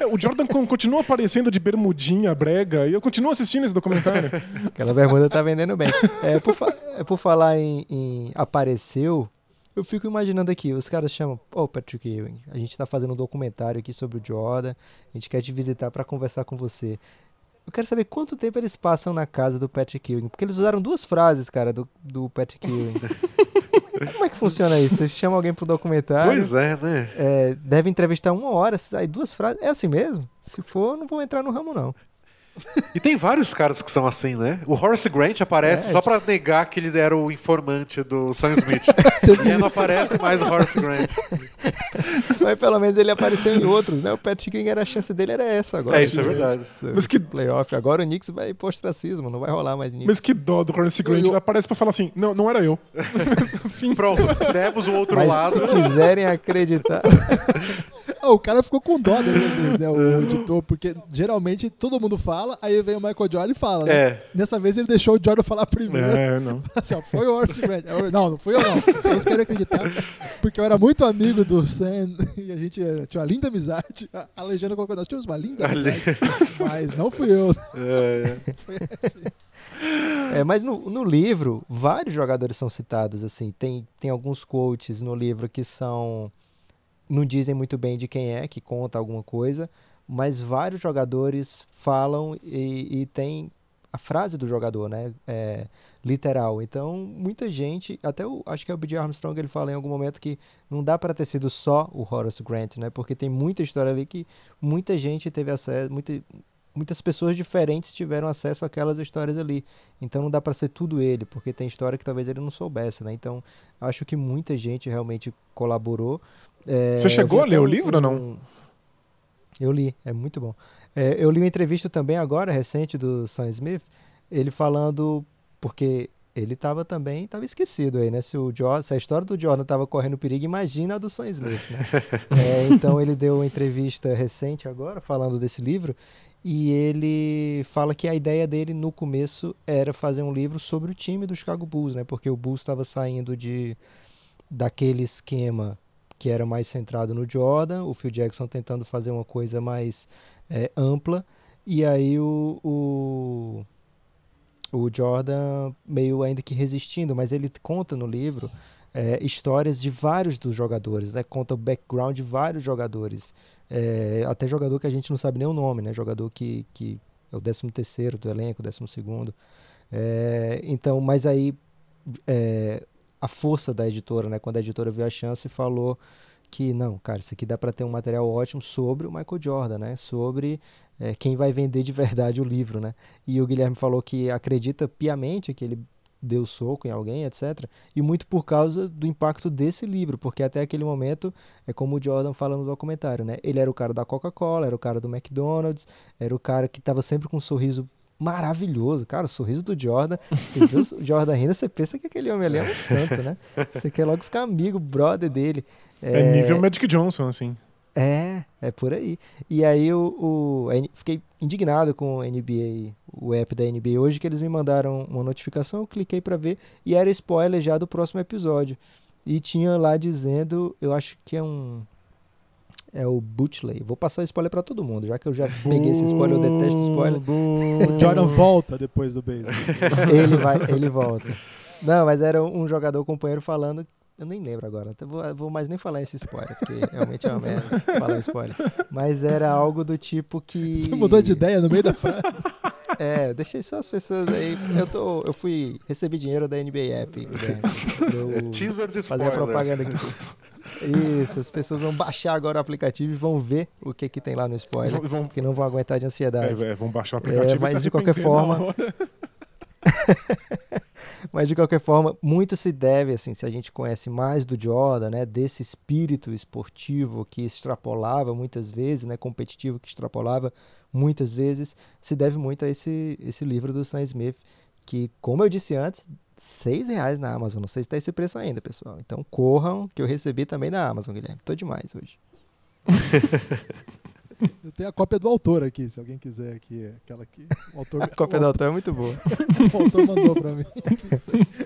E: É, o Jordan continua aparecendo de bermudinha, brega, e eu continuo assistindo esse documentário. [laughs]
B: Aquela bermuda tá vendendo bem. É, por, fa é, por falar em, em, apareceu, eu fico imaginando aqui, os caras chamam, ô oh, Patrick Ewing, a gente tá fazendo um documentário aqui sobre o Jordan, a gente quer te visitar para conversar com você. Eu quero saber quanto tempo eles passam na casa do Patrick Ewing, porque eles usaram duas frases, cara, do, do Patrick Ewing. [laughs] Como é que funciona isso? Você chama alguém pro documentário.
D: Pois é, né?
B: É, deve entrevistar uma hora, aí duas frases. É assim mesmo? Se for, não vou entrar no ramo, não.
D: E tem vários caras que são assim, né? O Horace Grant aparece é, só para negar que ele era o informante do Sam Smith. [laughs] e aí não aparece mais o Horace Grant. [laughs] [laughs]
B: Mas pelo menos ele apareceu em outros, né? O Patrick King era a chance dele era essa agora.
D: É, isso é verdade.
E: Mas que
B: playoff. Agora o Knicks vai pro ostracismo, não vai rolar mais Knicks.
E: Mas que dó do Horace Grant. Eu... Ele aparece para falar assim: "Não, não era eu".
D: Fim [laughs] pronto. Demos o outro
B: Mas
D: lado.
B: Se quiserem acreditar. [laughs]
A: oh, o cara ficou com dó dessa vez, né? O [laughs] editor, porque geralmente todo mundo fala, aí vem o Michael Jordan e fala, né?
D: É.
A: Dessa vez ele deixou o Jordan falar primeiro.
E: É, não. [laughs]
A: assim, ó, foi o Horace Grant. Não, não fui eu não. As pessoas querem acreditar. Porque eu era muito amigo do Sam [laughs] e a gente tinha uma linda amizade. A legenda colocou, nós tínhamos uma linda amizade. Mas não fui eu.
D: É, é.
B: Foi é, mas no, no, livro, vários jogadores são citados, assim. Tem, tem alguns quotes no livro que são... Não dizem muito bem de quem é, que conta alguma coisa mas vários jogadores falam e, e tem a frase do jogador, né? É, literal. Então, muita gente, até o, acho que é o B.J. Armstrong, ele fala em algum momento que não dá para ter sido só o Horace Grant, né? Porque tem muita história ali que muita gente teve acesso, muita, muitas pessoas diferentes tiveram acesso àquelas histórias ali. Então não dá para ser tudo ele, porque tem história que talvez ele não soubesse, né? Então acho que muita gente realmente colaborou.
E: É, Você chegou a ler um, o livro ou não?
B: Eu li, é muito bom. É, eu li uma entrevista também agora, recente, do Sam Smith, ele falando, porque ele estava também, estava esquecido aí, né? Se, o Jordan, se a história do Jordan estava correndo perigo, imagina a do Sam Smith, né? [laughs] é, então ele deu uma entrevista recente agora, falando desse livro, e ele fala que a ideia dele no começo era fazer um livro sobre o time do Chicago Bulls, né? Porque o Bulls estava saindo de daquele esquema que era mais centrado no Jordan, o Phil Jackson tentando fazer uma coisa mais é, ampla, e aí o, o, o, Jordan meio ainda que resistindo, mas ele conta no livro é, histórias de vários dos jogadores, né? conta o background de vários jogadores, é, até jogador que a gente não sabe nem o nome, né? jogador que, que é o 13 terceiro do elenco, 12 segundo, é, então, mas aí é, a força da editora, né? Quando a editora viu a chance e falou que não, cara, isso aqui dá para ter um material ótimo sobre o Michael Jordan, né? Sobre é, quem vai vender de [laughs] verdade o livro, né? E o Guilherme falou que acredita piamente que ele deu soco em alguém, etc. E muito por causa do impacto desse livro, porque até aquele momento, é como o Jordan fala no documentário, né? Ele era o cara da Coca-Cola, era o cara do McDonald's, era o cara que estava sempre com um sorriso maravilhoso. Cara, o sorriso do Jordan. Você vê o [laughs] Jordan rindo, você pensa que aquele homem ali é um santo, né? Você quer logo ficar amigo, brother dele.
E: É, é nível Magic Johnson, assim.
B: É, é por aí. E aí o, o fiquei indignado com o NBA, o app da NBA hoje, que eles me mandaram uma notificação, eu cliquei para ver e era spoiler já do próximo episódio. E tinha lá dizendo, eu acho que é um é o Butchley. Vou passar o spoiler para todo mundo, já que eu já peguei esse spoiler, eu detesto spoiler.
A: o Jordan volta depois do beijo. [laughs]
B: ele vai, ele volta. Não, mas era um jogador companheiro falando Eu nem lembro agora, até vou, vou mais nem falar esse spoiler, porque realmente é uma merda falar spoiler. Mas era algo do tipo que.
A: Você mudou de ideia no meio da frase.
B: É, deixei só as pessoas aí. Eu, tô, eu fui receber dinheiro da NBA App. Né, eu
D: Teaser de
B: fazer a
D: spoiler.
B: propaganda aqui. Isso, as pessoas vão baixar agora o aplicativo e vão ver o que, que tem lá no spoiler,
E: Vão- vão-
B: porque não vão aguentar de ansiedade.
E: É, é, vão baixar o aplicativo
B: É, mas
E: se
B: de qualquer forma-. [laughs] Mas de qualquer forma, muito se deve, assim, se a gente conhece mais do Jordan, né, desse espírito esportivo que extrapolava muitas vezes, né, competitivo que extrapolava muitas vezes, se deve muito a esse, esse livro do Sam Smith, que, como eu disse antes, seis reais na Amazon. Não sei se está esse preço ainda, pessoal. Então corram, que eu recebi também na Amazon, Guilherme. Tô demais hoje. [laughs]
A: Eu tenho a cópia do autor aqui, se alguém quiser aqui. Aquela aqui. O autor, [laughs]
B: A cópia
A: o,
B: do autor é muito boa. [laughs]
A: o autor mandou pra mim.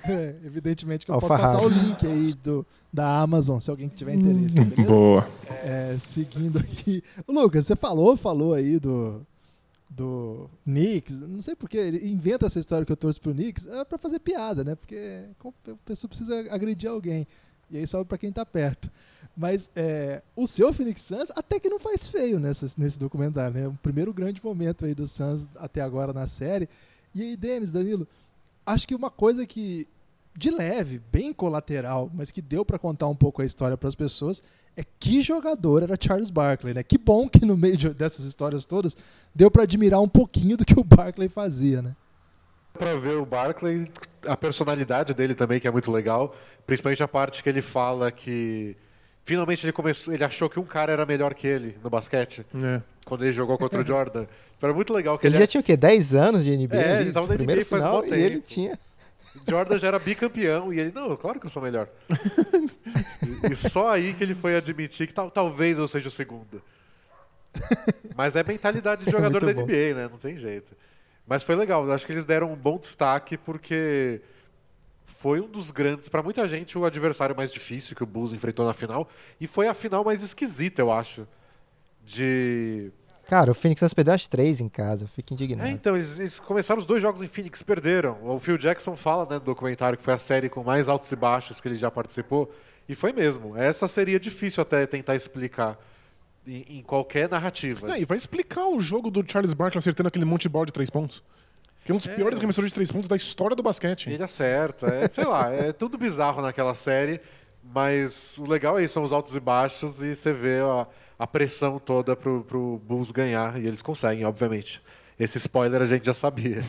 A: É, evidentemente que eu posso
B: Alfarrado.
A: passar o link aí do, da Amazon, se alguém tiver interesse, beleza?
E: Boa.
A: É, seguindo aqui. Lucas, você falou, falou aí do, do Knicks. Não sei porque ele inventa essa história que eu torço pro Knicks é fazer piada, né? Porque a pessoa precisa agredir alguém. E aí sobe pra quem tá perto. Mas é, o seu Phoenix Suns até que não faz feio nessa, nesse documentário, né? O primeiro grande momento aí do Suns até agora na série. E aí, Denis, Danilo, acho que uma coisa que de leve, bem colateral, mas que deu pra contar um pouco a história pras pessoas, é que jogador era Charles Barkley, né? Que bom que no meio de- dessas histórias todas deu pra admirar um pouquinho do que o Barkley fazia, né?
D: Pra ver o Barkley, a personalidade dele também, que é muito legal. Principalmente a parte que ele fala que finalmente ele começou, ele achou que um cara era melhor que ele no basquete,
E: É.
D: quando ele jogou contra o [laughs] Jordan. Era muito legal que
B: Ele
D: ele,
B: já tinha o quê? 10 anos de NBA?
D: É, ele tava na
B: primeiro
D: NBA faz
B: final,
D: mó
B: e ele tinha.
D: Jordan já era bicampeão e ele, não, claro que eu sou melhor. e, e só aí que ele foi admitir que tal, talvez eu seja o segundo. Mas é mentalidade de
B: É
D: jogador da
B: muito bom.
D: NBA, né? Não tem jeito. Mas foi legal, eu acho que eles deram um bom destaque porque foi um dos grandes, pra muita gente, o adversário mais difícil que o Bulls enfrentou na final e foi a final mais esquisita, eu acho. De
B: Cara, o Phoenix Suns perdeu as três em casa, eu fico indignado.
D: é, então, eles, eles começaram os dois jogos em Phoenix, perderam. O Phil Jackson fala né, no documentário que foi a série com mais altos e baixos que ele já participou. E foi mesmo. Essa seria difícil até tentar explicar em, em qualquer narrativa.
E: Não, e vai explicar o jogo do Charles Barkley acertando aquele monte de bola de três pontos. Que é um dos
D: É.
E: piores arremessadores de três pontos da história do basquete.
D: Ele acerta, é, sei lá, é tudo bizarro naquela série, mas o legal é isso, são os altos e baixos e você vê a, a pressão toda pro, pro Bulls ganhar, e eles conseguem, obviamente. Esse spoiler a gente já sabia.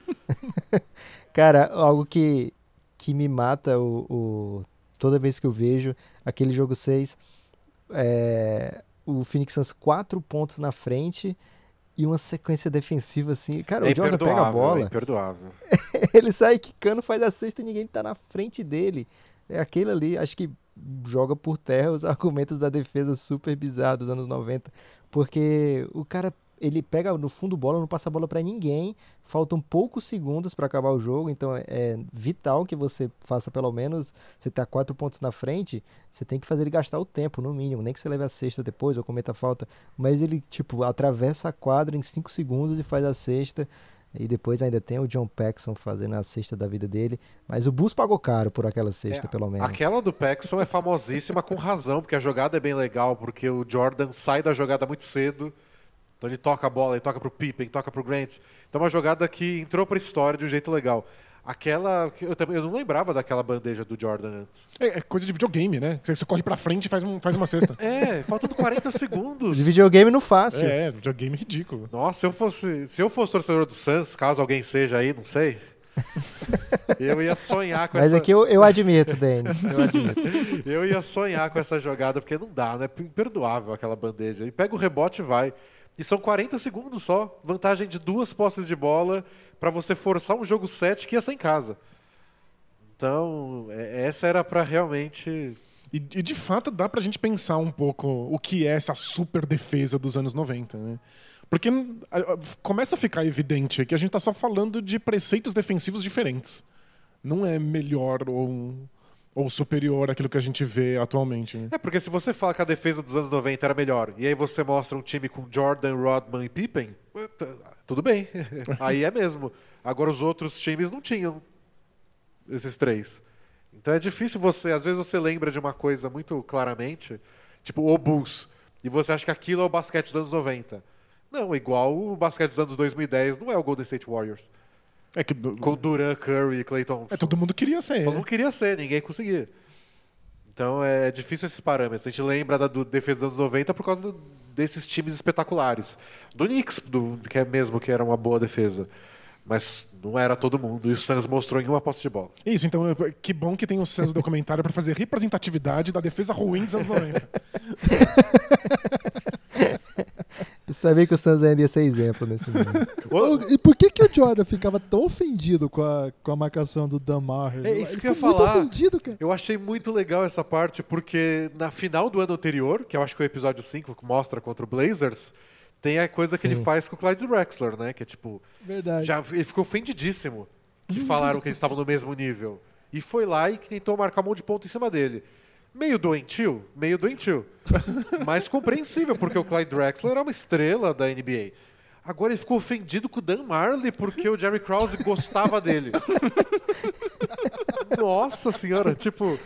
D: [laughs]
B: Cara, algo que, que me mata o, o- toda vez que eu vejo aquele jogo 6, é, o Phoenix Suns quatro pontos na frente e uma sequência defensiva assim. Cara,
D: é
B: o Jordan pega a
D: é
B: bola,
D: imperdoável. [laughs]
B: ele sai quicando, faz a cesta e ninguém tá na frente dele. É aquele ali, acho que joga por terra os [laughs] argumentos da defesa super bizarros dos anos 90. Porque o cara, ele pega no fundo bola, não passa bola pra ninguém, faltam poucos segundos pra acabar o jogo, então é- é vital que você faça pelo menos, você tá quatro pontos na frente, você tem que fazer ele gastar o tempo, no mínimo, nem que você leve a cesta depois ou cometa falta, mas ele, tipo, atravessa a quadra em cinco segundos e faz a cesta, e depois ainda tem o John Paxson fazendo a cesta da vida dele. Mas o Bulls pagou caro por aquela cesta,
D: É,
B: pelo menos.
D: Aquela do Paxson é famosíssima com razão, porque a jogada é bem legal, porque o Jordan sai da jogada muito cedo. Então ele toca a bola, ele toca pro Pippen, toca pro Grant. Então é uma jogada que entrou pra história de um jeito legal. Aquela. Eu, também- eu não lembrava daquela bandeja do Jordan antes.
E: É, é coisa de videogame, né? Você corre pra frente e faz, um- faz uma cesta. [laughs]
D: É, faltando 40 segundos.
B: De videogame no fácil.
E: é, videogame ridículo.
D: Nossa, se eu fosse, se eu fosse torcedor do Suns, caso alguém seja aí, não sei, [laughs] eu ia sonhar com
B: Mas
D: essa.
B: aqui eu, eu admito, Denis. Eu admito. [laughs]
D: Eu ia sonhar com essa jogada, porque não dá, né? Imperdoável aquela bandeja. E pega o rebote e vai. E são 40 segundos só. Vantagem de duas posses de bola para você forçar um jogo 7 que ia ser em casa. Então, é- essa era para realmente.
E: E, e, de fato dá pra gente pensar um pouco o que é essa super defesa dos anos 90, né? Porque começa a ficar evidente que a gente tá só falando de preceitos defensivos diferentes. Não é melhor ou, ou superior àquilo que a gente vê atualmente. Né?
D: É, porque se você fala que a defesa dos anos 90 era melhor, e aí você mostra um time com Jordan, Rodman e Pippen, tudo bem. [laughs] aí é mesmo. Agora os outros times não tinham esses três. Então é difícil você, às vezes você lembra de uma coisa muito claramente, tipo o Bulls, e você acha que aquilo é o basquete dos anos 90. Não, igual o basquete dos anos 2010 não é o Golden State Warriors.
E: É que
D: Com Duran, Curry e Clay Thompson.
E: é, todo mundo queria ser.
D: Todo mundo queria ser, ninguém conseguia. Então é difícil esses parâmetros. A gente lembra da do defesa dos anos 90 por causa do- desses times espetaculares. Do Knicks, do, que é mesmo que era uma boa defesa. Mas não era todo mundo. E o Suns mostrou em uma posse de bola.
E: Isso, então é- que bom que tem o Suns documentário pra fazer representatividade da defesa ruim dos anos 90. [laughs]
B: Eu sabia que o Suns ainda ia ser exemplo nesse momento. [laughs]
A: E por que, que o Jordan ficava tão ofendido com a, com a marcação do Dan Maher?
D: É isso
A: Ele
D: que eu ia
A: muito
D: falar.
A: ofendido, cara.
D: Eu achei muito legal essa parte, porque na final do ano anterior, que eu acho que é o episódio 5 que mostra contra o Blazers, tem a coisa que
B: Sim.
D: ele faz com o Clyde Drexler, né? Que é tipo,
A: Verdade.
D: já, ele ficou ofendidíssimo que falaram que eles estavam no mesmo nível. E foi lá e tentou marcar um monte de ponto em cima dele. Meio doentio, meio doentio. Mas compreensível, porque o Clyde Drexler é uma estrela da NBA. Agora ele ficou ofendido com o Dan Marley porque o Jerry Krause gostava dele. Nossa senhora, tipo,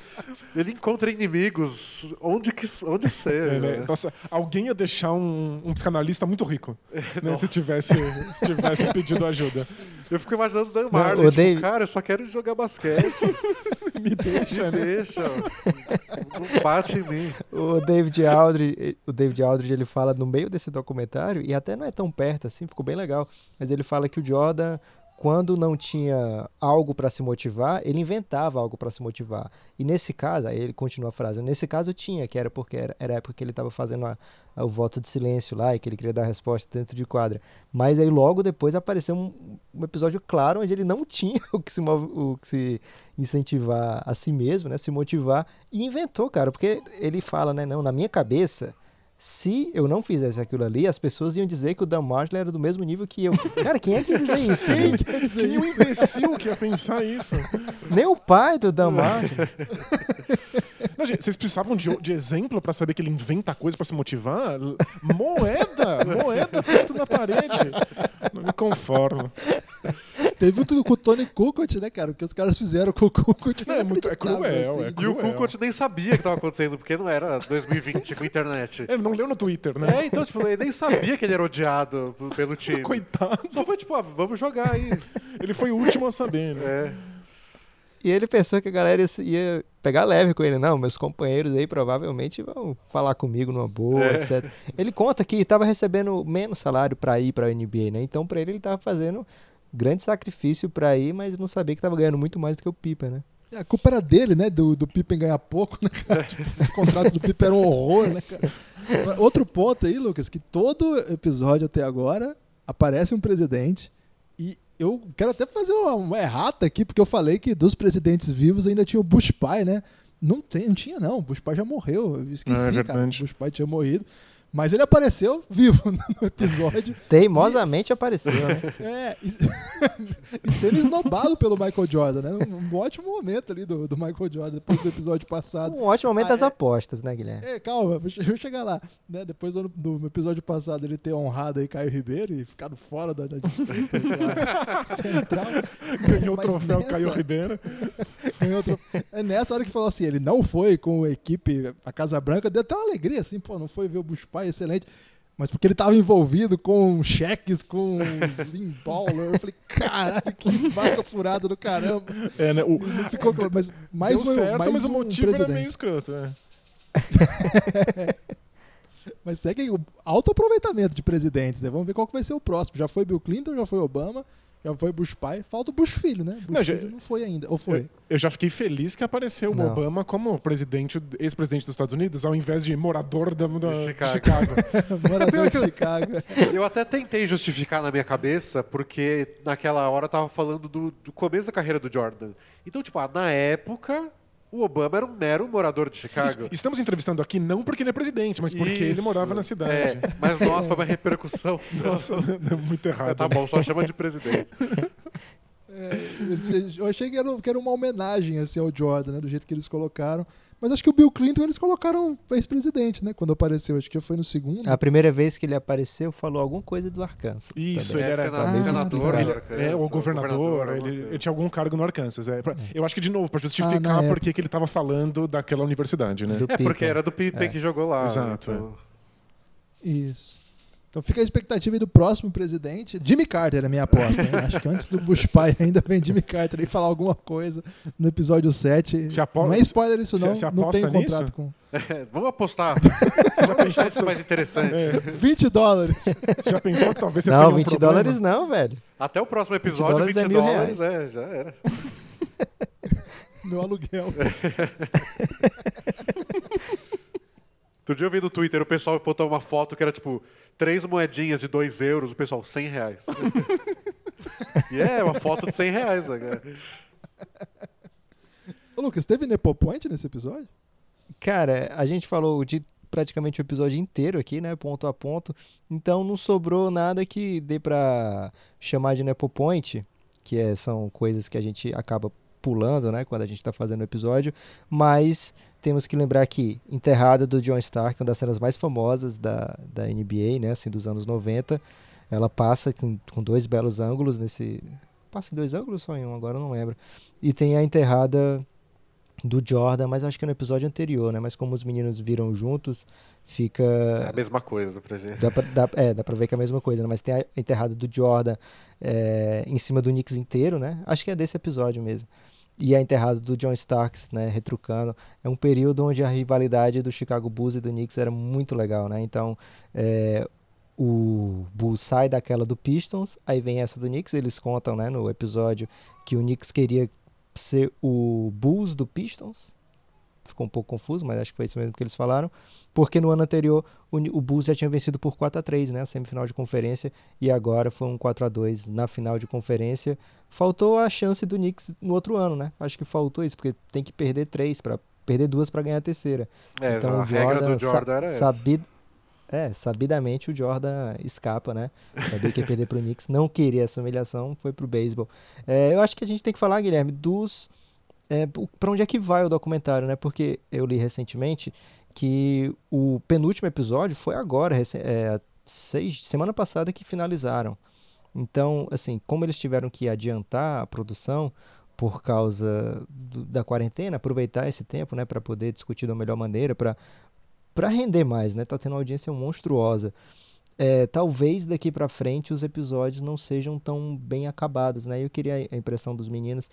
D: ele encontra inimigos onde, que, onde ser.
E: É, né?
D: né?
E: Nossa, alguém ia deixar um, um psicanalista muito rico né, se, tivesse, se tivesse pedido ajuda.
D: Eu fico imaginando o Dan Marley, tipo, cara, eu só quero jogar basquete. [laughs]
E: Me deixa,
D: Me
E: né?
D: deixa. Não bate em mim.
B: O David Aldridge, o David Aldridge, ele fala no meio desse documentário, e até não é tão perto assim, ficou bem legal, mas ele fala que o Jordan, quando não tinha algo para se motivar, ele inventava algo para se motivar. E nesse caso, aí ele continua a frase, nesse caso tinha, que era porque era, era a época que ele estava fazendo a- a- o voto de silêncio lá, e que ele queria dar resposta dentro de quadra. Mas aí logo depois apareceu um, um episódio claro onde ele não [laughs] tinha o que se, o que se incentivar a si mesmo, né, se motivar, e inventou, cara, porque ele fala, né, não, na minha cabeça, se eu não fizesse aquilo ali, as pessoas iam dizer que o Dan Marshall era do mesmo nível que eu. Cara, quem é que ia dizer [laughs] isso?
A: Quem quer dizer
E: Quem é um
A: isso?
E: imbecil que ia pensar isso? [laughs]
B: Nem o pai do Dan Marshall. [laughs]
E: Não, gente, vocês precisavam de, de exemplo pra saber que ele inventa coisa pra se motivar? Moeda! Moeda perto da parede. Não me conformo.
A: Teve tudo com o Tony Kukoc, né, cara? O que os caras fizeram com o Kukoc foi
E: É muito- é cruel,
A: assim.
E: é
D: E o
E: Cruel.
D: Kukoc nem sabia que estava acontecendo, porque não era 2020 com internet.
E: Ele não leu no Twitter, né?
D: É, então, tipo, ele nem sabia que ele era odiado pelo time.
E: Coitado.
D: Só foi tipo, ah, vamos jogar aí.
E: Ele foi o último a saber, né?
D: É.
B: E ele pensou que a galera ia- ia pegar leve com ele. Não, meus companheiros aí provavelmente vão falar comigo numa boa,
D: É.
B: etc. Ele conta que estava recebendo menos salário para ir para a NBA, né? Então, para ele, ele estava fazendo grande sacrifício para ir, mas não sabia que estava ganhando muito mais do que o Pippen, né?
A: A culpa era dele, né? Do, do Pippen ganhar pouco, né, cara? [laughs] Tipo, o contrato do Pippen era um horror, né, cara? Outro ponto aí, Lucas, que todo episódio até agora aparece um presidente eu quero até fazer uma, uma errata aqui, porque eu falei que dos presidentes vivos ainda tinha o Bush pai, né? Não, tem, não tinha, não. O Bush pai já morreu. Eu esqueci,
E: É
A: cara. O. Bush pai tinha morrido. Mas ele apareceu vivo [laughs] no episódio.
B: Teimosamente
A: Isso.
B: apareceu, né? [laughs]
A: É, e, [laughs] e sendo esnobado pelo Michael Jordan, né? Um, ótimo momento ali do, do Michael Jordan, depois do episódio passado.
B: Um ótimo momento
A: Ah,
B: das
A: é.
B: apostas, né, Guilherme?
A: É, calma, vou che- vou chegar lá. Né? Depois do, do episódio passado ele ter honrado aí Caio Ribeiro e ficado fora da, da disputa central.
E: Ganhou o troféu
A: nessa-
E: Caio Ribeiro.
A: ganhou É nessa hora que falou assim, ele não foi com a equipe, a Casa Branca, deu até uma alegria, assim, pô, não foi ver o Bush Pai, excelente. Mas porque ele estava envolvido com cheques, com Slim Baller. Eu falei, caralho, que vaca furada do caramba.
E: É, né? O,
A: Não ficou claro, mas mais
E: deu certo,
A: mais
E: mas o
A: um
E: motivo era
A: presidente.
E: meio escroto. É. [laughs]
A: Mas segue o alto aproveitamento de presidentes, né? Vamos ver qual que vai ser o próximo. Já foi Bill Clinton, já foi Obama, já foi Bush pai, falta o Bush filho, né? Bush
E: Não, já-
A: filho não foi ainda, ou foi?
E: Eu já fiquei feliz que apareceu o
B: Não.
E: Obama como presidente, ex-presidente dos Estados Unidos, ao invés de morador da, da- de
D: Chicago.
E: Chicago. [laughs]
A: Morador de Chicago. [laughs]
D: Eu até tentei justificar na minha cabeça, porque naquela hora eu tava falando do, do começo da carreira do Jordan. Então, tipo, ah, na época, o Obama era um mero morador de Chicago.
E: Estamos entrevistando aqui não porque ele é presidente, mas porque ele
D: Isso.
E: morava na cidade.
D: É, mas nossa, foi uma repercussão. [laughs]
E: Nossa, é muito errado.
D: tá bom, só chama de presidente.
A: É, eu achei que era, que era uma homenagem assim, ao Jordan, né? Do jeito que eles colocaram. Mas acho que o Bill Clinton eles colocaram ex-presidente, né? Quando apareceu, acho que foi no segundo.
B: A primeira vez que ele apareceu, falou alguma coisa do Arkansas.
E: Isso,
B: também.
E: ele
D: É,
E: era
D: sena-
A: Ah,
D: senador,
A: ele-
E: Ele-
D: Arkansas,
E: é, o governador, ele, ele tinha algum cargo no Arkansas. É, pra- eu acho que, de novo, para
A: Ah,
E: justificar
A: na
E: por que ele estava falando daquela universidade, né?
B: Do
D: É, porque
B: Pippen.
D: era do Pippen que jogou lá.
E: Exato,
D: então-
A: Isso. Então fica a expectativa aí do próximo presidente. Jimmy Carter é a minha aposta. hein? Acho que antes do Bush pai ainda vem Jimmy Carter aí falar alguma coisa no episódio 7.
E: Você apo-
A: Não é spoiler isso não.
E: você
A: não tem
E: aposta
A: contrato
E: nisso?
A: com
D: É, [laughs] vamos apostar. [laughs] Você já pensou isso mais interessante?
A: 20 dólares.
E: Você já pensou que talvez você
B: Não,
E: tenha um
B: 20
E: problema?
B: dólares não, velho.
D: Até o próximo episódio,
B: 20
D: 20
B: dólares é mil
D: dólares,
B: reais.
D: é, já era. [laughs]
A: no aluguel.
D: Outro dia eu vi no Twitter o pessoal botou uma foto que era tipo três moedinhas de 2 euros, o pessoal, 100 reais. [laughs] e é, uma foto de 100 reais. né, cara. [laughs]
A: Ô, Lucas, teve Nepopoint nesse episódio?
B: Cara, a gente falou de praticamente o episódio inteiro aqui, né? Ponto a ponto. Então não sobrou nada que dê pra chamar de Nepopoint, que é, são coisas que a gente acaba pulando, né? Quando a gente tá fazendo o episódio. Mas temos que lembrar que Enterrada do John Stark, uma das cenas mais famosas da, da NBA, né? Assim, dos anos 90. Ela passa com, com dois belos ângulos nesse. Passa em dois ângulos ou só em um? Agora eu não lembro. E tem a enterrada do Jordan, mas acho que é no episódio anterior, né? Mas como os meninos viram juntos, fica.
D: É a mesma coisa pra gente.
B: Dá pra, dá, é, dá pra ver que é a mesma coisa, né? Mas tem a enterrada do Jordan é, em cima do Knicks inteiro, né? Acho que é desse episódio mesmo. E a enterrada do John Starks, né? Retrucando. É um período onde a rivalidade do Chicago Bulls e do Knicks era muito legal, né? Então, é, o Bulls sai daquela do Pistons, aí vem essa do Knicks. Eles contam, né? No episódio que o Knicks queria ser o Bulls do Pistons. Ficou um pouco confuso, mas acho que foi isso mesmo que eles falaram. Porque no ano anterior o, o Bulls já tinha vencido por 4 a 3 né? A semifinal de conferência. E agora foi um 4 a 2 na final de conferência. Faltou a chance do Knicks no outro ano, né? Acho que faltou isso, porque tem que perder três para perder duas para ganhar a terceira.
D: É,
B: então
D: a
B: o
D: regra
B: Jordan,
D: do Jordan
B: sa-
D: era essa.
B: sabid- é, sabidamente o Jordan escapa, né? Sabia que ia perder pro Knicks, não queria essa humilhação, foi pro beisebol. É, eu acho que a gente tem que falar, Guilherme, dos é, para onde é que vai o documentário, né? Porque eu li recentemente que o penúltimo episódio foi agora, é, seis, semana passada que finalizaram. Então, assim, como eles tiveram que adiantar a produção por causa do- da quarentena, aproveitar esse tempo, né, para poder discutir da melhor maneira, para para render mais, né? Tá tendo uma audiência monstruosa. É, talvez daqui para frente os episódios não sejam tão bem acabados, né? Eu queria a impressão dos meninos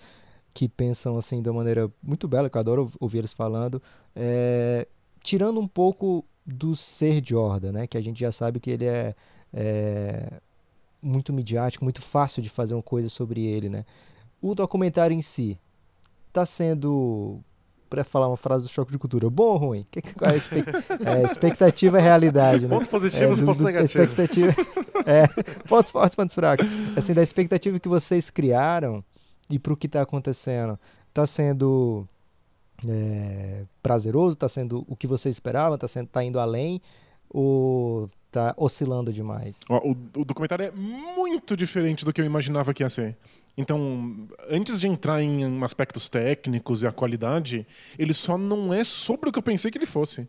B: que pensam assim de uma maneira muito bela, que eu adoro ouvir eles falando, é, tirando um pouco do ser Jordan, né? Que a gente já sabe que ele é, é muito midiático, muito fácil de fazer uma coisa sobre ele, né? O documentário em si tá sendo, para falar uma frase do choque de cultura, bom ou ruim? Que, qual é a é, expectativa e realidade, né?
D: Pontos positivos
B: É,
D: e
B: do-
D: pontos negativos.
B: expectativa, é, pontos fortes, pontos fracos. Assim, da expectativa que vocês criaram e pro que tá acontecendo, tá sendo é, prazeroso? Tá sendo o que você esperava? Tá, sendo, tá indo além? Ou tá oscilando demais?
E: O, o documentário é muito diferente do que eu imaginava que ia ser. Então, antes de entrar em aspectos técnicos e a qualidade, ele só não é sobre o que eu pensei que ele fosse.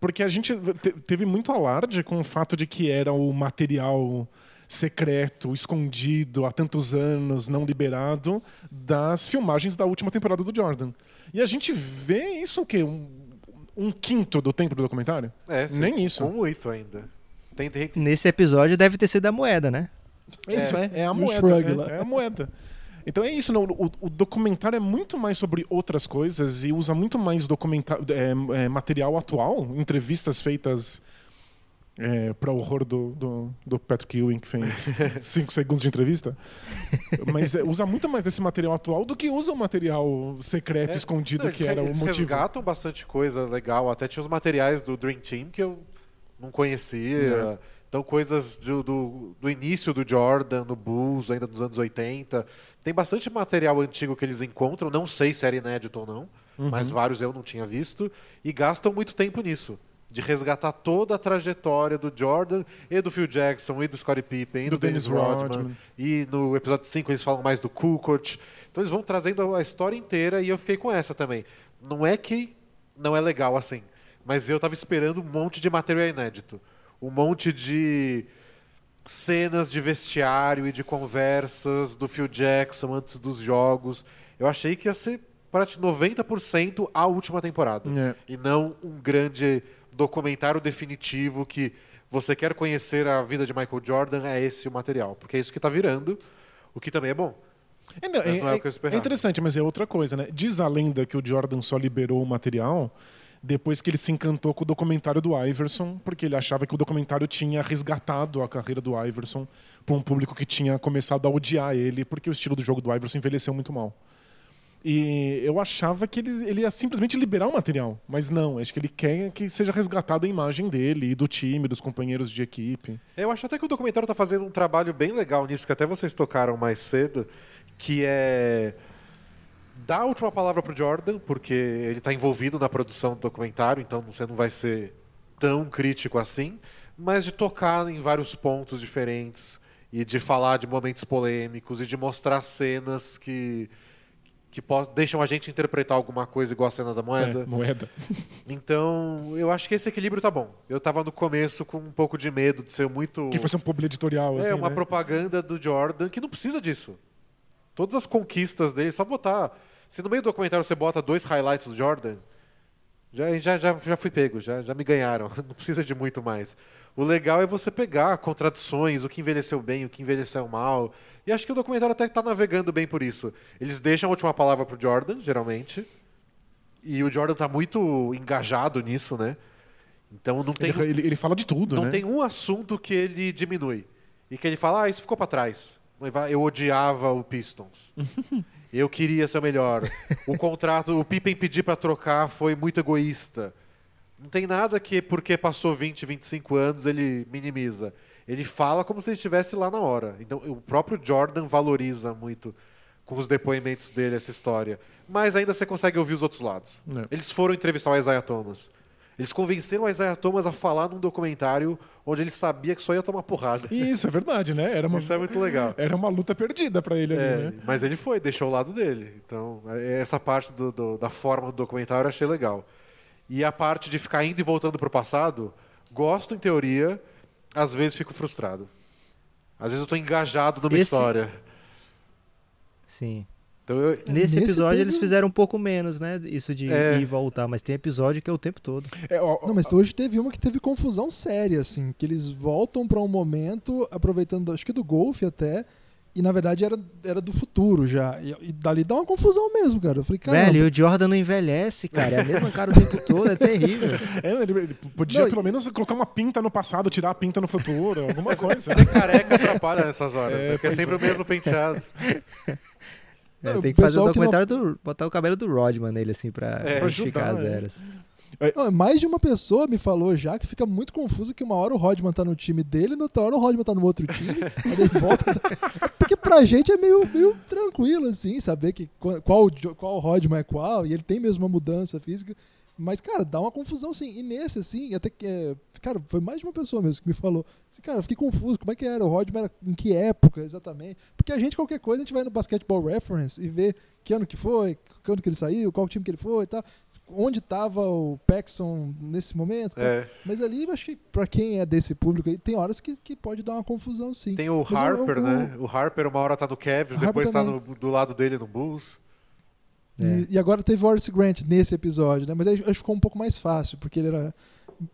E: Porque a gente te- teve muito alarde com o fato de que era o material secreto, escondido há tantos anos, não liberado, das filmagens da última temporada do Jordan. E a gente vê isso o quê? Um, um quinto do tempo do documentário?
D: É, sim,
E: Nem isso.
D: Com oito ainda. Tem, tem,
B: Nesse episódio deve ter sido a moeda, né?
E: É isso, é, é a
A: E o
E: moeda. é-
A: lá.
E: É, a moeda. Então é isso, não, o, o documentário é muito mais sobre outras coisas e usa muito mais documenta é, é, material atual, entrevistas feitas é, para o horror do, do, do Patrick Ewing, que fez [laughs] cinco segundos de entrevista. Mas é, usa muito mais desse material atual do que usa o material secreto,
D: É,
E: escondido,
D: Não, eles
E: que era o
D: eles
E: motivo.
D: resgatam bastante coisa legal. Até tinha os materiais do Dream Team que eu não conhecia. Então, coisas do, do, do início do Jordan, no Bulls, ainda dos anos 80. Tem bastante material antigo que eles encontram. Não sei se era inédito ou não, mas vários eu não tinha visto. E gastam muito tempo nisso. De resgatar toda a trajetória do Jordan e do Phil Jackson e do Scottie Pippen e
E: Do
D: do, Dennis
E: Dennis
D: Rodman.
E: Rodman.
D: E no episódio 5 eles falam mais do Kukoc. Então eles vão trazendo a história inteira e eu fiquei com essa também. Não é que não é legal assim. Mas eu tava esperando um monte de material inédito. Um monte de cenas de vestiário e de conversas do Phil Jackson antes dos jogos. Eu achei que ia ser praticamente 90% a última temporada.
E: É.
D: E não um grande documentário definitivo que você quer conhecer a vida de Michael Jordan, é esse o material. Porque é isso que tá virando, o que também é bom.
E: É, não,
D: não é
E: é
D: esperava.
E: interessante, mas é outra coisa, né? Diz a lenda que o Jordan só liberou o material depois que ele se encantou com o documentário do Iverson, porque ele achava que o documentário tinha resgatado a carreira do Iverson para um público que tinha começado a odiar ele, porque o estilo do jogo do Iverson envelheceu muito mal. E eu achava que ele, ele ia simplesmente liberar o material, mas não, acho que ele quer que seja resgatada a imagem dele e do time, dos companheiros de equipe.
D: Eu acho até que o documentário está fazendo um trabalho bem legal nisso, que até vocês tocaram mais cedo, que é dar a última palavra pro Jordan, porque ele está envolvido na produção do documentário, então você não vai ser tão crítico assim, mas de tocar em vários pontos diferentes e de falar de momentos polêmicos e de mostrar cenas que que deixam a gente interpretar alguma coisa igual a cena da moeda.
E: É, moeda. [laughs]
D: Então, eu acho que esse equilíbrio tá bom. Eu tava no começo com um pouco de medo de ser muito
E: Que fosse um publi editorial.
D: é
E: assim,
D: uma
E: né?
D: propaganda do Jordan que não precisa disso. Todas as conquistas dele, só botar. Se no meio do documentário você bota dois highlights do Jordan, já, já, já, já fui pego, já, já me ganharam. [laughs] Não precisa de muito mais. O legal é você pegar contradições, o que envelheceu bem, o que envelheceu mal. E acho que o documentário até está navegando bem por isso. Eles deixam a última palavra pro Jordan, geralmente. E o Jordan tá muito engajado nisso, né? Então não tem
E: Ele, ele, ele fala de tudo,
D: não
E: né?
D: tem um assunto que ele diminui. E que ele fala, ah, isso ficou pra trás. Eu odiava o Pistons. [laughs] Eu queria ser o melhor. O contrato, o Pippen pedir pra trocar foi muito egoísta. Não tem nada que, porque passou 20, 25 anos, ele minimiza. Ele fala como se ele estivesse lá na hora. Então, o próprio Jordan valoriza muito com os depoimentos dele essa história. Mas ainda você consegue ouvir os outros lados.
E: É.
D: Eles foram entrevistar o Isaiah Thomas. Eles convenceram o Isaiah Thomas a falar num documentário onde ele sabia que só ia tomar porrada.
E: Isso é verdade, né? Era uma,
D: Isso é muito legal.
E: era uma luta perdida pra ele
D: É,
E: ali, né?
D: Mas ele foi, deixou o lado dele. Então, é- essa parte do- do- da forma do documentário eu achei legal. E a parte de ficar indo e voltando pro passado, gosto em teoria, às vezes fico frustrado. Às vezes eu tô engajado numa
B: Esse-
D: história.
B: Sim.
D: Então eu,
B: Nesse episódio
A: teve
B: eles fizeram um pouco menos, né? Isso de
D: É.
B: ir e voltar. Mas tem episódio que é o tempo todo.
E: É, ó, ó,
A: Não, mas hoje teve uma que teve confusão séria, assim, que eles voltam pra um momento, aproveitando, acho que do golfe até, e na verdade era, era do futuro já. E, e dali dá uma confusão mesmo, cara. Eu falei, caramba.
B: Velho, e o Jordan não envelhece, cara. É a mesma cara o tempo todo, é terrível.
E: é, ele, ele podia
A: Não,
E: pelo menos colocar uma pinta no passado, tirar a pinta no futuro, alguma coisa.
D: ser careca atrapalha nessas horas,
E: É,
D: né? porque é sempre
E: é.
D: o mesmo penteado.
B: É, tem que fazer o
A: pessoal que não-
B: documentário do. botar o cabelo do Rodman nele, assim, pra
D: É,
E: pra
B: justificar
E: ajudar,
B: as
E: é.
B: Eras.
A: Não, mais de uma pessoa me falou já que fica muito confuso que uma hora o Rodman tá no time dele, e na outra hora o Rodman tá no outro time, [laughs] aí ele volta. Porque pra gente é meio, meio tranquilo, assim, saber que qual, qual Rodman é qual, e ele tem mesmo uma mudança física. Mas, cara, dá uma confusão, sim. E nesse, assim, até que. é, cara, foi mais de uma pessoa mesmo que me falou. Assim, cara, eu fiquei confuso. Como é que era? O Rodman era em que época exatamente? Porque a gente, qualquer coisa, a gente vai no Basketball Reference e vê que ano que foi, que ano que ele saiu, qual time que ele foi e tal. Onde estava o Paxson nesse momento.
D: É.
A: Mas ali, eu acho que pra quem é desse público aí, tem horas que, que pode dar uma confusão, sim.
D: Tem o
A: Mas eu-
D: Harper,
A: eu-
D: né? O Harper uma hora tá no Cavs, depois tá no- do lado dele no Bulls.
B: É.
A: E, e agora teve o Horace Grant nesse episódio, né? Mas aí acho que ficou um pouco mais fácil, porque ele era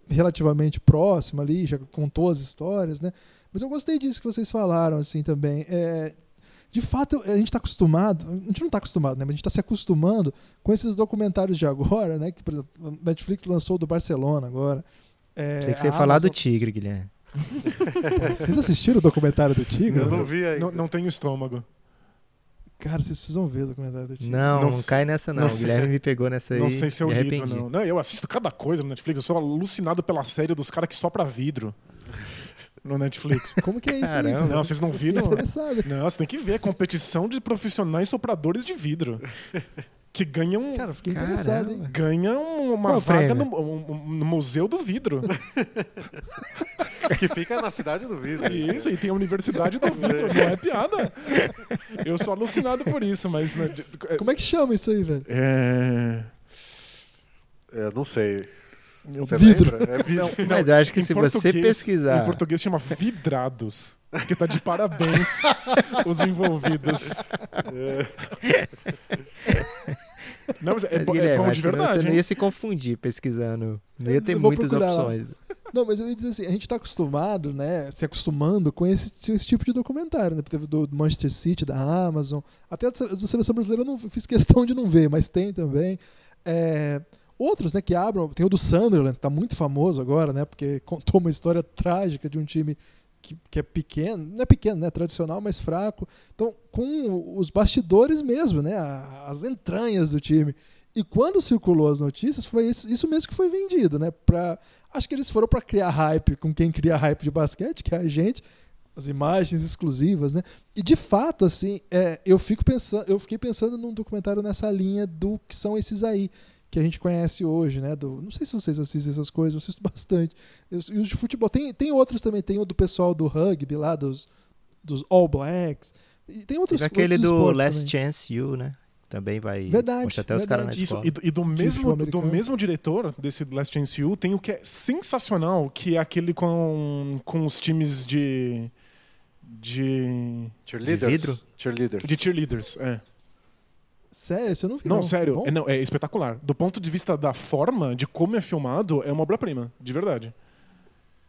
A: relativamente próximo ali, já contou as histórias, né? Mas eu gostei disso que vocês falaram, assim, também. É, de fato, a gente está acostumado, a gente não está acostumado, né? Mas a gente está se acostumando com esses documentários de agora, né? Que, por exemplo, a Netflix lançou o do Barcelona agora. É,
B: Tem que ser
A: a
B: falar do
A: Amazon-
B: Tigre, Guilherme. [laughs]
A: Vocês assistiram o documentário do Tigre?
D: Eu não vi ainda.
E: Não, não tenho estômago.
A: Cara, vocês precisam ver o documentário do Tigre.
B: Não,
E: Não
B: não, cai nessa, não.
E: não
B: o Guilherme me pegou nessa aí.
E: não sei se eu lido,
B: arrependi.
E: não. não. Eu assisto cada coisa no Netflix. Eu sou alucinado pela série dos caras que sopra vidro no Netflix. [laughs]
A: Como que é isso
B: Caramba.
A: aí?
E: Não, vocês não viram? Não, você tem que ver a competição de profissionais sopradores de vidro. Que ganham,
A: Cara, fiquei
B: Caramba.
A: interessado, hein?
E: ganham uma
B: Qual
E: vaga no, no Museu do Vidro. [laughs]
D: Que fica na cidade do vidro.
E: Isso, e tem a Universidade do Vidro. Não é piada. Eu sou alucinado por isso, mas. né, de-
A: Como é que chama isso aí, velho?
E: É...
D: É, não sei.
E: Eu-
D: Você
A: Vidro.
D: lembra? É vidro.
E: Não,
B: Mas eu acho que
E: em
B: se você
E: português-
B: pesquisar-
E: Em português chama vidrados. Porque tá de parabéns [laughs] os envolvidos. Não, mas é,
B: Mas,
E: é
B: Guilherme,
E: pão de verdade.
B: Você não ia se confundir pesquisando. Não ia ter muitas
A: procurar lá.
B: opções.
A: Não, mas eu ia dizer assim, a gente tá acostumado, né, se acostumando com esse, esse tipo de documentário, né? Teve do Manchester City, da Amazon, até da seleção brasileira eu não fiz questão de não ver, mas tem também. É, outros, né, que abram, tem o do Sunderland, que tá muito famoso agora, né, porque [laughs] contou uma história trágica de um time que, que é pequeno, não é pequeno, né, tradicional, mas fraco. Então, com os bastidores mesmo, né, as entranhas do time. E quando circulou as notícias, foi isso, isso mesmo que foi vendido, né? Pra, acho que eles foram para criar hype com quem cria hype de basquete, que é a gente, as imagens exclusivas, né? E de fato, assim, é, eu fico pensando, eu fiquei pensando num documentário nessa linha do que são esses aí que a gente conhece hoje, né? Do, não sei se vocês assistem essas coisas, eu assisto [laughs] bastante. E os de futebol tem, tem outros também, tem o do pessoal do rugby lá dos dos All Blacks. E tem outros
B: Teve aquele
A: outros
B: do Last
A: também.
B: Chance You, né? Também vai
A: Verdade,
B: mostrar até os caras na
A: verdade.
E: Isso,
B: escola.
E: e do, e do mesmo, do mesmo diretor desse Last Chance U tem o que é sensacional, que é aquele com, com os times de. de.
D: Cheerleaders?
B: De vidro?
D: Cheerleaders.
E: de cheerleaders. É.
A: Sério, você não viu?
E: Não, sério,
A: Bom?
E: é, não, é espetacular. Do ponto de vista da forma, de como é filmado, é uma obra-prima, de verdade.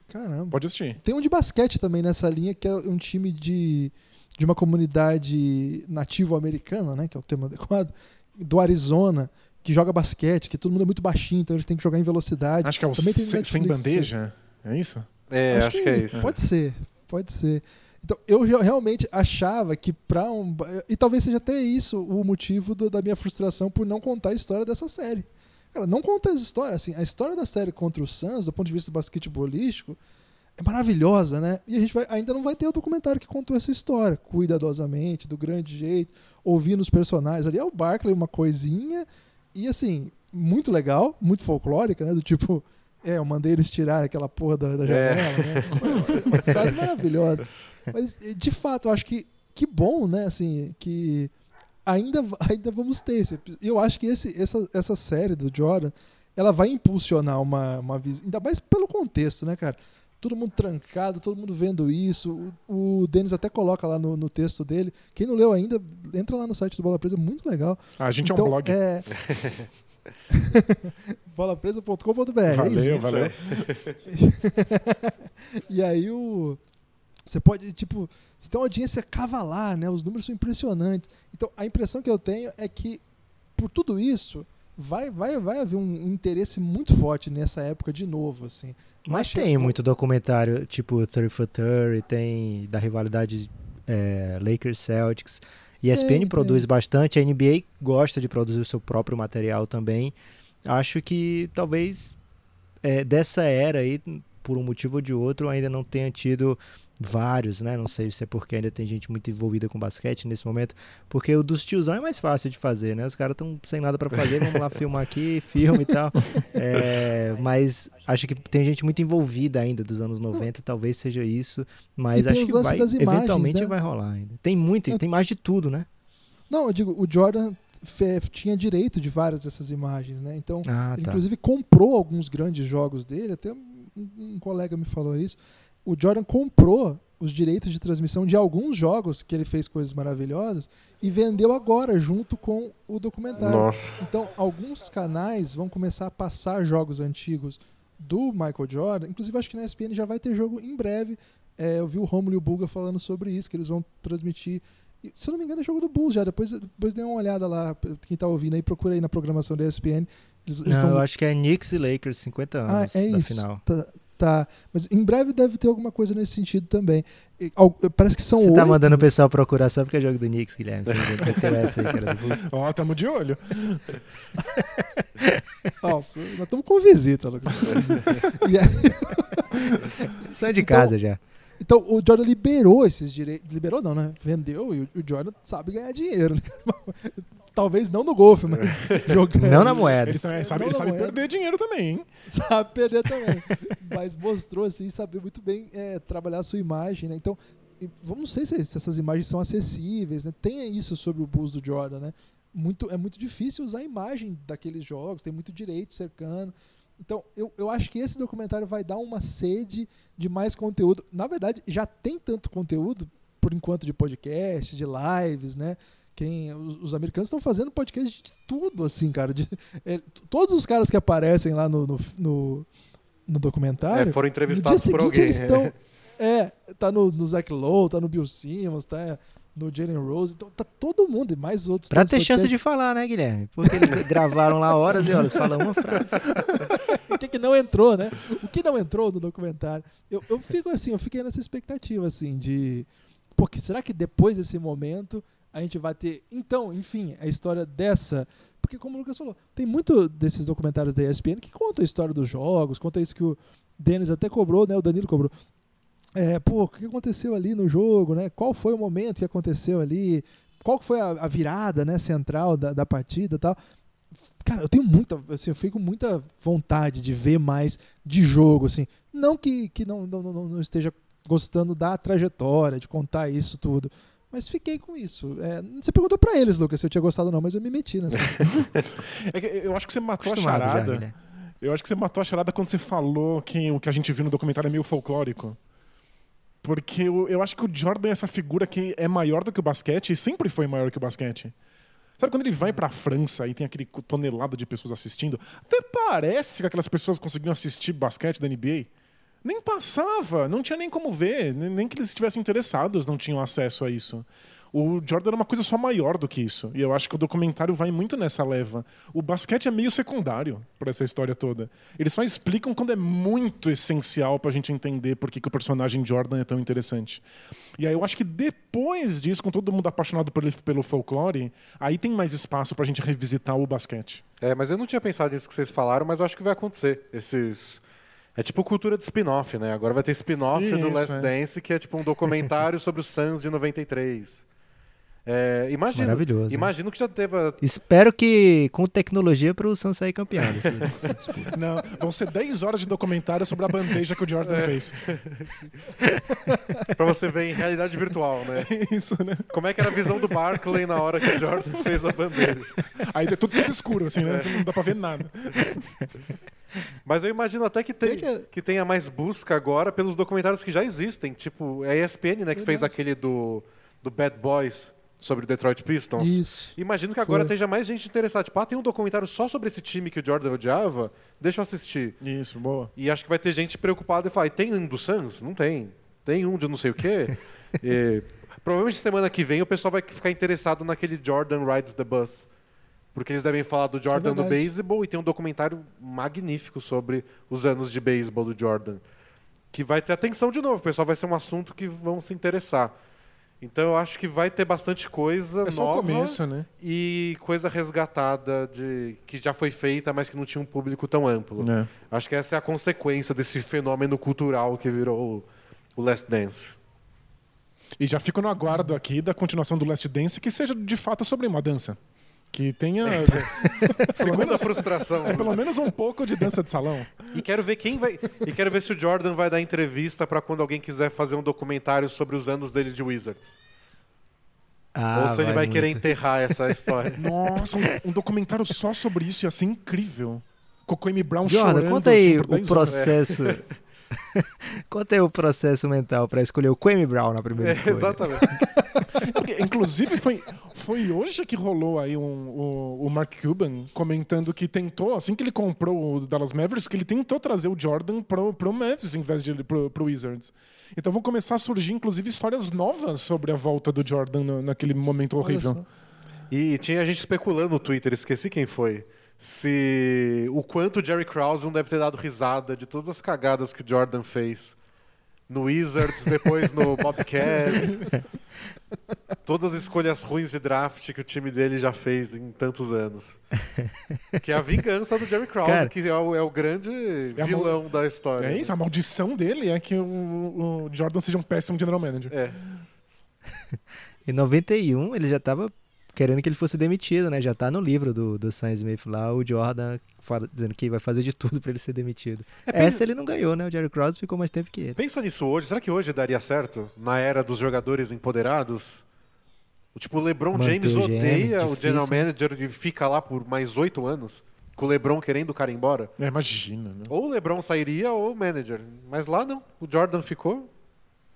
A: Caramba.
E: Pode assistir.
A: Tem um de basquete também nessa linha, que é um time de, de uma comunidade nativo-americana, né? Que é o termo adequado, do Arizona, que joga basquete, que todo mundo é muito baixinho, então eles têm que jogar em velocidade.
E: Acho que é o
A: Também tem no
E: sem, bandeja. É isso?
D: É, acho, que, é isso.
A: Pode ser, pode ser. Então, eu re- realmente achava que pra um. E talvez seja até isso o motivo do- da minha frustração por não contar a história dessa série. Cara, não conta as histórias. Assim, a história da série contra o Suns, do ponto de vista basquetebolístico, é maravilhosa, né? E a gente vai- ainda não vai ter o documentário que contou essa história, cuidadosamente, do grande jeito, ouvindo os personagens. Ali é o Barkley, uma coisinha, e assim, muito legal, muito folclórica, né? Do tipo, é, eu mandei eles tirarem aquela porra da, da janela, né? Foi uma frase maravilhosa. Mas, de fato, eu acho que que bom, né? Assim, que ainda, [laughs] ainda vamos ter esse. Eu acho que esse, essa, essa série do Jordan, ela vai impulsionar uma, uma visão. Ainda mais pelo contexto, né, cara? Todo mundo trancado, todo mundo vendo isso. O, o Denis até coloca lá no, no texto dele. Quem não leu ainda, entra lá no site do Bola Presa, é muito legal.
E: Ah, a gente
A: então,
E: é um blog.
A: É... [laughs] bolapresa.com.br. é
E: valeu,
A: isso.
E: valeu. [laughs]
A: E aí o. Você pode, tipo, você tem uma audiência cavalar, né? Os números são impressionantes. Então, a impressão que eu tenho é que, por tudo isso, vai, vai, vai haver um, interesse muito forte nessa época de novo, assim.
B: Mas
A: que-
B: tem muito documentário, tipo 30 for 30, tem da rivalidade é, Lakers Celtics. ESPN
A: Tem,
B: produz
A: tem.
B: bastante, a NBA gosta de produzir o seu próprio material também. Acho que talvez é, dessa era aí, por um motivo ou de outro, ainda não tenha tido vários, né? Não sei se é porque ainda tem gente muito envolvida com basquete nesse momento, porque o dos tiozão é mais fácil de fazer, né? Os caras estão sem nada para fazer, vamos lá filmar aqui, [laughs] filme e tal. É, mas acho que tem gente muito envolvida ainda dos anos 90, talvez seja isso, mas acho que vai,
A: imagens,
B: eventualmente
A: né?
B: vai rolar ainda. Tem muito,
A: É.
B: tem mais de tudo, né?
A: Não, eu digo, o Jordan tinha direito de várias dessas imagens, né? Então,
B: Ah, tá.
A: inclusive comprou alguns grandes jogos dele, até um, um colega me falou isso. O Jordan comprou os direitos de transmissão de alguns jogos que ele fez coisas maravilhosas e vendeu agora junto com o documentário.
D: Nossa.
A: Então, alguns canais vão começar a passar jogos antigos do Michael Jordan. Inclusive, acho que na ESPN já vai ter jogo em breve. É, eu vi o Romulo e o Bulga falando sobre isso, que eles vão transmitir. E, se eu não me engano, é jogo do Bulls já. Depois, depois dê uma olhada lá. Quem tá ouvindo aí, procura aí na programação da ESPN. Eles, eles
B: Não,
A: tão-
B: eu acho que é Knicks e Lakers, 50
A: ah,
B: anos
A: é
B: da
A: isso.
B: final.
A: Tá, tá. Mas em breve deve ter alguma coisa nesse sentido também. E, al- parece que são
B: Você
A: oito.
B: tá mandando o pessoal procurar só porque é jogo do Knicks, Guilherme. Você essa aí, Bulls. [laughs]
E: Ó, tamo de olho. [laughs]
A: Nossa, nós estamos com visita, Lucas. E aí- [laughs]
B: Só de
A: Então,
B: casa já.
A: Então o Jordan liberou esses direitos. Liberou não, né? Vendeu e o, o Jordan sabe ganhar dinheiro. né? Talvez não no golfe, mas [laughs] jogando.
B: Não na moeda.
E: Eles também
A: na
E: sabem
A: moeda.
E: perder dinheiro também, hein? [laughs]
A: Sabe perder também. mas mostrou assim, saber muito bem é, trabalhar a sua imagem, né? Então, vamos não sei se, se essas imagens são acessíveis, né? Tem isso sobre o Bulls do Jordan, né? muito, é muito difícil usar a imagem daqueles jogos, tem muito direito cercando. Então, eu, eu acho que esse documentário vai dar uma sede de mais conteúdo. Na verdade, já tem tanto conteúdo, por enquanto, de podcast, de lives, né? Quem, os, os americanos estão fazendo podcast de tudo, assim, cara. De, é, todos os caras que aparecem lá no, no, no, no documentário.
D: É, foram entrevistados
A: no dia
D: por
A: seguinte
D: alguém.
A: eles estão. [laughs] É, tá no, no Zach Lowe, tá no Bill Simmons, tá no Jalen Rose, então tá todo mundo e mais outros.
B: Pra ter chance
A: podcasts.
B: de falar, né, Guilherme? Porque eles [laughs] gravaram lá horas e horas, falam uma frase. [laughs]
A: o que, que não entrou, né? O que não entrou no documentário. Eu, eu fico assim, eu fiquei nessa expectativa, assim, de. Porque será que depois desse momento a gente vai ter. Então, enfim, a história dessa. Porque, como o Lucas falou, tem muito desses documentários da ESPN que contam a história dos jogos, conta isso que o Denis até cobrou, né? O Danilo cobrou. É, pô, o que aconteceu ali no jogo, né? Qual foi o momento que aconteceu ali? Qual foi a, a virada, né, central da, da partida tal? Cara, eu tenho muita, assim, eu fico com muita vontade de ver mais de jogo, assim. Não que, que não, não, não, não esteja gostando da trajetória, de contar isso tudo. Mas fiquei com isso. É, você perguntou pra eles, Lucas, se eu tinha gostado ou não, mas eu me meti nessa. [laughs]
E: É que eu acho que você matou
B: Acostumado
E: a
B: já,
E: charada.
B: Guilherme.
E: eu acho que você matou a charada quando você falou que o que a gente viu no documentário é meio folclórico. Porque eu, eu acho que o Jordan é essa figura que é maior do que o basquete e sempre foi maior que o basquete. Sabe quando ele vai pra França e tem aquele tonelada de pessoas assistindo? Até parece que aquelas pessoas conseguiam assistir basquete da NBA. Nem passava, não tinha nem como ver, nem que eles estivessem interessados, não tinham acesso a isso. O Jordan era uma coisa só maior do que isso. E eu acho que o documentário vai muito nessa leva. O basquete é meio secundário por essa história toda. Eles só explicam quando é muito essencial pra gente entender por que, o personagem Jordan é tão interessante. E aí eu acho que depois disso, com todo mundo apaixonado pelo, pelo folclore, aí tem mais espaço pra gente revisitar o basquete.
D: É, mas eu não tinha pensado nisso que vocês falaram, mas eu acho que vai acontecer. Esses. É tipo cultura de spin-off, né? Agora vai ter spin-off do Last
E: é.
D: Dance, que é tipo um documentário [laughs] sobre o Suns de 93. É, imagino,
B: Maravilhoso.
D: imagino que já teve. a-
B: Espero que com tecnologia pro Suns sair campeão. [laughs] dessa disputa.
E: Não, vão ser 10 horas de documentário sobre a bandeja que o Jordan fez. [laughs]
D: Pra você ver em realidade virtual, né? [laughs]
E: Isso, né?
D: Como é que era a visão do Barkley na hora que o Jordan fez a bandeira?
E: Aí é tudo, tudo escuro, assim, né? Não dá pra ver nada.
D: Mas eu imagino até que, tem,
A: que-
D: tenha mais busca agora pelos documentários que já existem. Tipo, é a ESPN, né, que fez aquele do, do Bad Boys sobre o Detroit Pistons.
A: Isso.
D: Imagino que agora
A: Foi.
D: esteja mais gente interessada. Tipo, ah, tem um documentário só sobre esse time que o Jordan odiava, deixa eu assistir.
E: Isso, boa.
D: E acho que vai ter gente preocupada e falar, e tem um do Suns? Não tem. Tem um de não sei o quê? [laughs] E, provavelmente semana que vem o pessoal vai ficar interessado naquele Jordan Rides the Bus. Porque eles devem falar do Jordan do
A: verdade.
D: beisebol e tem um documentário magnífico sobre os anos de beisebol do Jordan. Que vai ter atenção de novo. O pessoal vai ser um assunto que vão se interessar. Então eu acho que vai ter bastante coisa
E: É só
D: nova
E: começo, né?
D: e coisa resgatada de que já foi feita, mas que não tinha um público tão amplo.
E: É.
D: Acho que essa é a consequência desse fenômeno cultural que virou o, o Last Dance.
E: E já fico no aguardo aqui da continuação do Last Dance que seja de fato sobre uma dança. Que tenha [laughs]
D: Segunda frustração.
E: é, pelo menos um pouco de dança de salão.
D: E quero ver quem vai. E quero ver se o Jordan vai dar entrevista para quando alguém quiser fazer um documentário sobre os anos dele de Wizards.
B: Ah,
D: Ou se ele vai querer enterrar essa [laughs] história.
E: Nossa, um, um documentário só sobre isso ia ser incrível. Com o Amy Brown
B: Jordan,
E: chorando.
B: conta aí
E: assim,
B: o
E: 10 horas. [laughs]
B: conta aí o processo mental pra escolher o Quame Brown na primeira
D: É,
B: escolha.
D: exatamente. [laughs]
E: Porque, Inclusive, foi, foi hoje que rolou aí um, o, o Mark Cuban comentando que tentou, assim que ele comprou o Dallas Mavericks, que ele tentou trazer o Jordan pro, pro Mavs em vez de pro, pro Wizards. Então vão começar a surgir, inclusive, histórias novas sobre a volta do Jordan no- naquele momento horrível.
D: E tinha gente especulando no Twitter, esqueci quem foi. Se o quanto o Jerry Krause não deve ter dado risada de todas as cagadas que o Jordan fez no Wizards, depois no [laughs] Bobcats. Todas as escolhas ruins de draft que o time dele já fez em tantos anos. Que é a vingança do Jerry Krause,
B: Cara.
D: que é o, é o grande
E: É
D: vilão da história.
E: É isso, a maldição dele é que o, o Jordan seja um péssimo general manager.
D: É. [laughs]
B: Em 91, ele já tava querendo que ele fosse demitido, né? Já tá no livro do, do Sam Smith lá, o Jordan fala- dizendo que vai fazer de tudo pra ele ser demitido.
D: É,
B: Essa ele não ganhou, né? O Jerry Krause ficou mais tempo que ele.
D: Pensa nisso hoje. Será que hoje daria certo? Na era dos jogadores empoderados? O tipo, o LeBron
B: Manter
D: James
B: o GM,
D: odeia o general manager e fica lá por mais oito anos, com o LeBron querendo o cara ir embora.
E: É, imagina, né?
D: Ou o LeBron sairia ou o manager. Mas lá não. O Jordan ficou,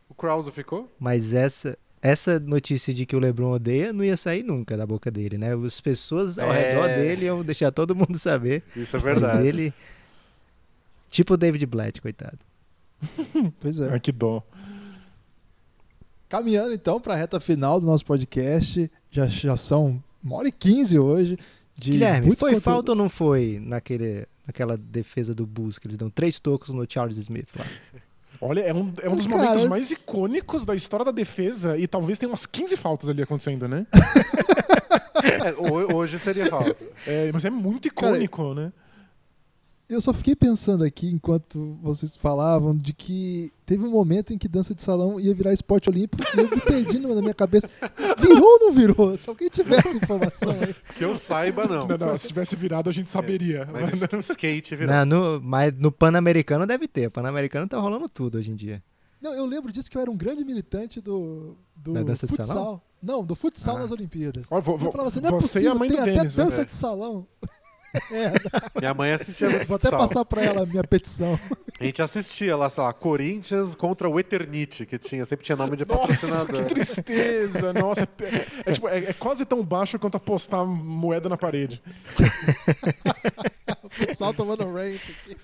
D: o Krause ficou.
B: Mas essa, essa notícia de que o LeBron odeia não ia sair nunca da boca dele, né? As pessoas ao
D: É.
B: redor dele iam deixar todo mundo saber.
D: Isso é
B: Mas
D: verdade.
B: ele. Tipo o David Blatt, coitado. [laughs]
A: Pois é.
E: Ai, que dó.
A: Caminhando então para a reta final do nosso podcast, já, já são uma hora e quinze hoje. De
B: Guilherme,
A: muito
B: foi
A: conteúdo.
B: falta ou não foi naquele, naquela defesa do Bulls que eles dão três tocos no Charles Smith lá?
E: Olha, é um, é um dos
A: Cara,
E: momentos mais icônicos da história da defesa e talvez tenha umas 15 faltas ali acontecendo, né? [laughs]
D: É, ho- hoje seria falta.
E: É, mas é muito icônico, né?
A: Eu só fiquei pensando aqui, enquanto vocês falavam, de que teve um momento em que dança de salão ia virar esporte olímpico e eu me perdi na minha cabeça. Virou ou não virou? Se alguém tivesse informação aí.
D: Que eu saiba, não.
E: Não, não, se tivesse virado, a gente saberia.
D: Mas [laughs] skate virou.
B: Não, no, mas no Pan-Americano deve ter. Pan-Americano tá rolando tudo hoje em dia.
A: Não, eu lembro disso que eu era um grande militante do, do
B: Da dança de
A: futsal.
B: salão?
A: Não, do futsal
B: Ah.
A: nas Olimpíadas.
E: Ó, vo-
A: eu falava assim, não é possível, tem até
E: Denis, né?
A: dança
D: É.
A: de salão.
D: Minha mãe assistia muito
A: Vou até
D: futsal.
A: passar pra ela a minha petição.
D: A gente assistia lá, sei lá, Corinthians contra o Eternite, que tinha, sempre tinha nome de
E: Nossa,
D: patrocinador.
E: que tristeza! Nossa, é, é tipo, é- é quase tão baixo quanto apostar moeda na parede. [laughs]
A: O futsal tomando rant aqui.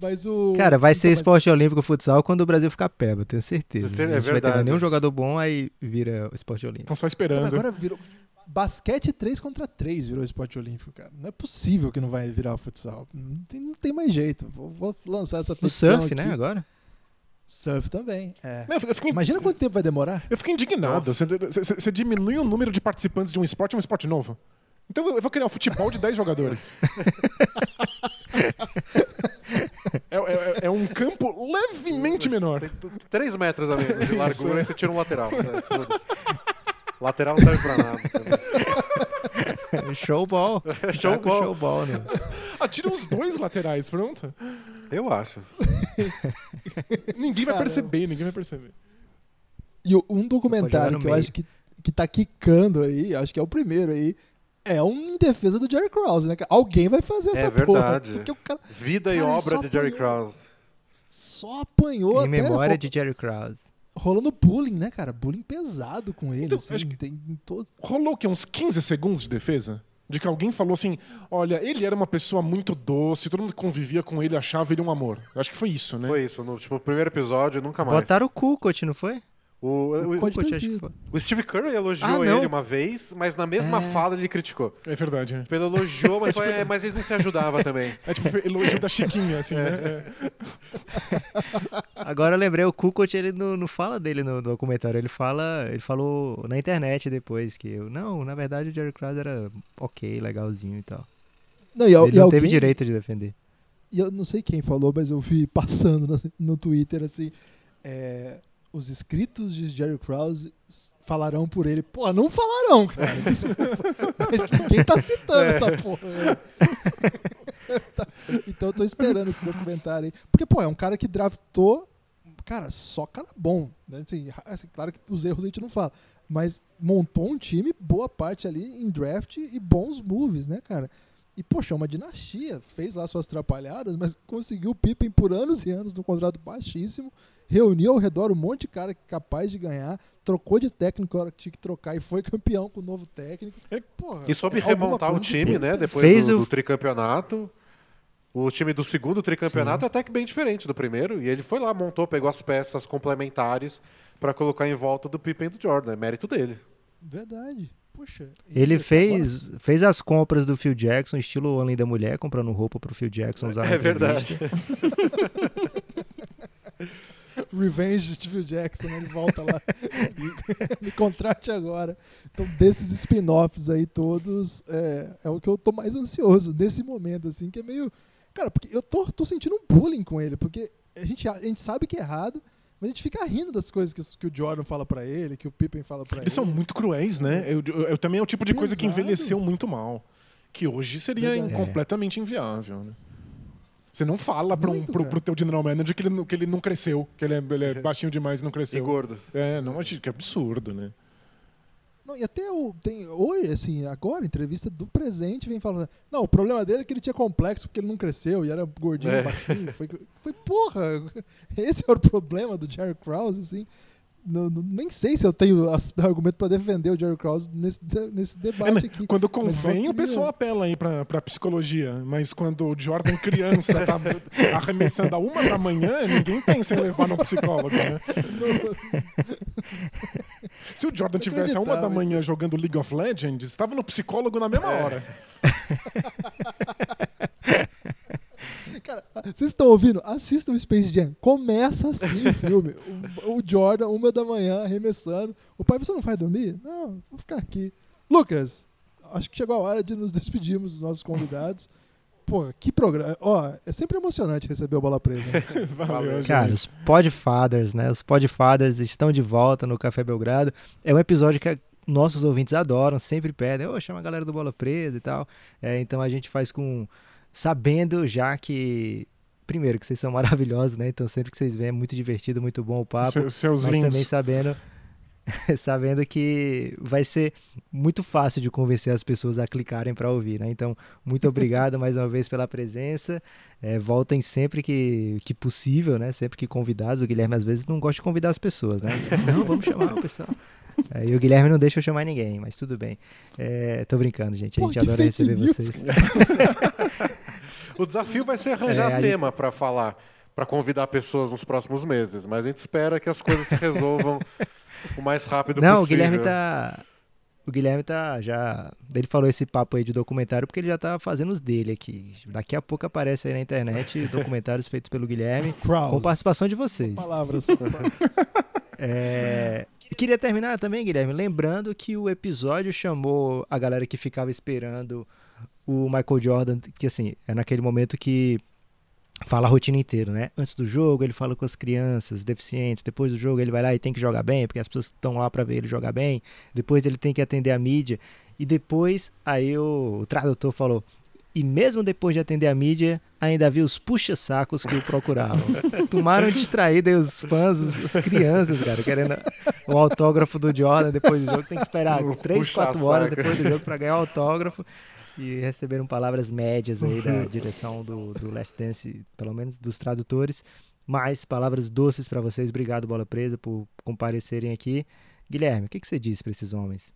A: Mas o.
B: Cara, vai ser
A: então, mas-
B: esporte olímpico futsal quando o Brasil ficar peba, eu tenho certeza.
D: É
B: a gente vai ter
D: verdade.
B: mais nenhum jogador bom, aí vira esporte olímpico.
E: Estão só
A: Então,
E: esperando.
A: agora virou. Basquete 3 contra 3 virou esporte olímpico, cara. Não é possível que não vai virar futsal. Não tem, não tem mais jeito. Vou, vou lançar essa
B: No
A: petição
B: surf,
A: aqui.
B: né, agora?
A: Surf também. É.
E: Não, eu fico- eu fico-
A: Imagina quanto tempo vai demorar.
E: Eu fiquei indignado. Você, você- você diminui o número de participantes de um esporte, é um esporte novo. Então eu vou criar um futebol de 10 jogadores. [laughs] é, é- é um campo levemente menor.
D: Tem t- 3 metros a menos de largura e você tira um lateral. É, foda-se. Lateral não serve pra nada. [laughs]
B: Showball. [laughs]
D: Showball.
B: Showball, né? [laughs]
E: Atira os dois laterais, pronto.
D: Eu acho.
E: Ninguém vai
A: Caramba.
E: perceber, ninguém vai perceber.
A: E um documentário que eu
B: meio.
A: acho que, que tá quicando aí, acho que é o primeiro aí, é um em defesa do Jerry Krause, né? Alguém vai fazer essa
D: É
A: porra.
D: verdade.
A: Porque o cara
D: Vida e
A: Cara, ele
D: obra de Jerry
A: apanhou.
D: Krause.
A: só apanhou
B: Em
A: até
B: memória de Jerry Krause.
A: Rolando bullying, né, cara? Bullying pesado com ele,
E: Então,
A: assim,
E: acho que-
A: tem em todo...
E: Rolou o quê? Uns 15 segundos de defesa? De que alguém falou assim: olha, ele era uma pessoa muito doce, todo mundo que convivia com ele achava ele um amor. Eu acho que foi isso, né?
D: Foi isso. No tipo, primeiro episódio, nunca mais.
B: Botaram o Kukoc, não foi?
D: O, o,
A: sido.
B: foi.
D: o Steve Curry elogiou
B: Ah,
D: ele uma vez, mas na mesma
A: É.
D: fala ele criticou.
E: É verdade. né?
D: Tipo, Ele elogiou, mas, [laughs] foi, é, mas ele não se ajudava também. [laughs]
E: É tipo elogio da Chiquinha, assim, né? [laughs] É.
B: Agora eu lembrei, o Kukoc, ele não, não fala dele no documentário, ele fala, ele falou na internet depois que eu, não, na verdade o Jerry Krause era ok, legalzinho e tal.
A: Não, e,
B: Ele
A: e
B: não
A: alguém,
B: teve direito de defender.
A: E eu não sei quem falou, mas eu vi passando no, no Twitter, assim, é, os inscritos de Jerry Krause falarão por ele. Pô, não falarão, cara. [laughs] Desculpa. Mas ninguém tá citando essa porra. né? [laughs] Tá, então eu tô esperando esse documentário aí. Porque, pô, é um cara que draftou, cara, só cara bom. Né? Assim, assim, claro que os erros a gente não fala. Mas montou um time, boa parte ali em draft e bons moves, né, cara? E, poxa, é uma dinastia. Fez lá suas atrapalhadas, mas conseguiu o Pippen por anos e anos num contrato baixíssimo. Reuniu ao redor um monte de cara capaz de ganhar. Trocou de técnico na hora que tinha que trocar e foi campeão com o novo técnico. Porra,
D: E soube
A: é
D: remontar o time, né? Depois
B: Fez
D: do,
B: o-
D: do tricampeonato. O time do segundo tricampeonato é até que bem diferente do primeiro. E ele foi lá, montou, pegou as peças complementares pra colocar em volta do Pippen e do Jordan. É mérito dele.
A: Verdade. Poxa. e
B: Ele
A: agora-
B: fez, fez as compras do Phil Jackson, estilo Além da Mulher, comprando roupa pro Phil Jackson usar
D: É [laughs] verdade. [laughs]
A: Revenge de Phil Jackson, né? ele volta lá. [laughs] Me contrate agora. Então, desses spin-offs aí todos, é, é o que eu tô mais ansioso nesse momento, assim, que é meio. Cara, porque eu tô, tô sentindo um bullying com ele, porque a gente, a gente sabe que é errado, mas a gente fica rindo das coisas que, que o Jordan fala pra ele, que o Pippen fala pra ele.
E: Eles são muito cruéis, né? Eu, eu- eu também é o tipo de coisa que
A: Pesado.
E: envelheceu muito mal. Que hoje seria in- completamente inviável, né? Você não fala para um, pro, pro teu general manager que ele, não- que ele não cresceu, que ele é, ele é baixinho demais e não
D: E
E: cresceu.
D: gordo.
E: É, não, acho que é absurdo, né?
A: Não, e até o, tem hoje, assim, agora, entrevista do presente, vem falando. Não, o problema dele é que ele tinha complexo porque ele não cresceu e era gordinho,
D: É.
A: baixinho. Foi, foi, porra, [laughs] esse era o problema do Jerry Krause, assim. Não- não- nem sei se eu tenho argumento pra defender o Jerry Krause nesse, nesse
E: É,
A: debate
E: mas
A: aqui.
E: quando convém, o pessoal apela aí pra, pra psicologia. Mas quando o Jordan criança tá [laughs] arremessando a uma da manhã, ninguém pensa em levar no psicólogo, né? [laughs] Se o Jordan tivesse a uma da manhã jogando League of Legends, estava no psicólogo na mesma hora. [laughs]
A: Cara, vocês estão ouvindo? Assistam o Space Jam. Começa assim o filme. O, o Jordan, uma da manhã, arremessando. O pai, você não vai dormir? Não, vou ficar aqui. Lucas, acho que chegou a hora de nos despedirmos dos nossos convidados. Pô, que programa. Ó, é sempre emocionante receber o Bola Presa. né? [laughs]
E: Valeu, gente.
B: Cara, os Podfathers, né? Os Podfathers estão de volta no Café Belgrado. É um episódio que nossos ouvintes adoram, sempre pedem, ô, chama a galera do Bola Presa e tal. É, então a gente faz com. Sabendo já que. Primeiro, que vocês são maravilhosos, né? Então sempre que vocês vêm é muito divertido, muito bom o papo.
E: Seu- seus
B: mas
E: lindos.
B: também sabendo. [laughs] sabendo que vai ser muito fácil de convencer as pessoas a clicarem para ouvir, né? Então, muito obrigado mais uma vez pela presença. É, voltem sempre que, que possível, né? Sempre que convidados. O Guilherme às vezes não gosta de convidar as pessoas, né? Não, vamos chamar o pessoal. [laughs] É, e o Guilherme não deixa eu chamar ninguém, mas tudo bem. É, tô brincando, gente. A
A: Pô,
B: gente
A: que
B: adora receber
A: news,
B: vocês. [laughs]
D: O desafio vai ser arranjar
B: É,
D: tema pra falar, pra convidar pessoas nos próximos meses, mas a gente espera que as coisas se resolvam [laughs] o mais rápido
B: Não, o
D: possível.
B: Guilherme tá. O Guilherme tá já. Ele falou esse papo aí de documentário porque ele já tá fazendo os dele aqui. Daqui a pouco aparece aí na internet [laughs] documentários feitos pelo Guilherme
A: Krause.
B: com participação de vocês.
A: Palavras. [laughs]
B: É, queria terminar também, Guilherme, lembrando que o episódio chamou a galera que ficava esperando o Michael Jordan, que assim, é naquele momento que fala a rotina inteira, né? Antes do jogo, ele fala com as crianças deficientes, depois do jogo ele vai lá e tem que jogar bem, porque as pessoas estão lá para ver ele jogar bem, depois ele tem que atender a mídia, e depois aí o, o tradutor falou, e mesmo depois de atender a mídia, ainda havia os puxa-sacos que o procuravam. [laughs] Tomaram distraído aí os fãs, os- as crianças, cara, querendo o autógrafo do Jordan depois do jogo. Tem que esperar [laughs]
D: O
B: 3, 4 horas depois do jogo para ganhar o autógrafo. E receberam palavras médias aí da direção do, do Last Dance, pelo menos dos tradutores. Mais palavras doces para vocês. Obrigado, Bola Presa, por comparecerem aqui. Guilherme, o que, que você disse para esses homens?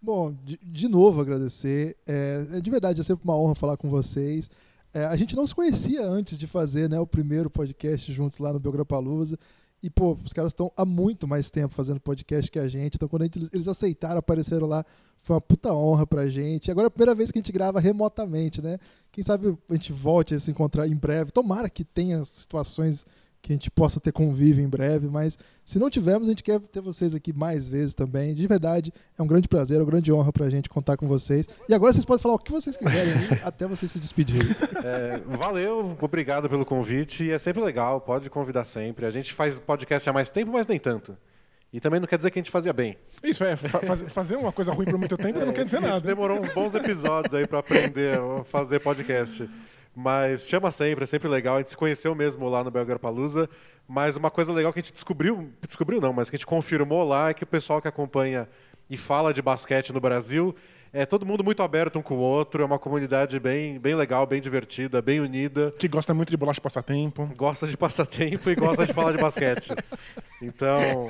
A: Bom, de, de novo agradecer. É, é de verdade, é sempre uma honra falar com vocês. É, a gente não se conhecia antes de fazer né, o primeiro podcast juntos lá no Belgrapalusa. E, pô, os caras estão há muito mais tempo fazendo podcast que a gente. Então, quando gente- eles aceitaram, apareceram lá, foi uma puta honra pra gente. Agora é a primeira vez que a gente grava remotamente, né? Quem sabe a gente volte a se encontrar em breve. Tomara que tenha situações que a gente possa ter convívio em breve, mas se não tivermos, a gente quer ter vocês aqui mais vezes também. De verdade, é um grande prazer, é uma grande honra pra gente contar com vocês. E agora vocês podem falar o que vocês quiserem [laughs] até vocês se despedirem.
D: É, valeu, obrigado pelo convite. E é sempre legal, pode convidar sempre. A gente faz podcast há mais tempo, mas nem tanto. E também não quer dizer que a gente fazia bem.
E: Isso, é. fa- faz- fazer uma coisa ruim por muito tempo não quer dizer [laughs]
D: A gente
E: nada.
D: demorou uns bons episódios aí pra aprender a fazer podcast. Mas chama sempre, é sempre legal. A gente se conheceu mesmo lá no Belgar Palusa. Mas uma coisa legal que a gente descobriu, descobriu não, mas que a gente confirmou lá é que o pessoal que acompanha e fala de basquete no Brasil é todo mundo muito aberto um com o outro. É uma comunidade bem, bem legal, bem divertida, bem unida.
E: Que gosta muito de bolacha passatempo.
D: Gosta de passatempo e gosta de falar de basquete. [laughs] Então,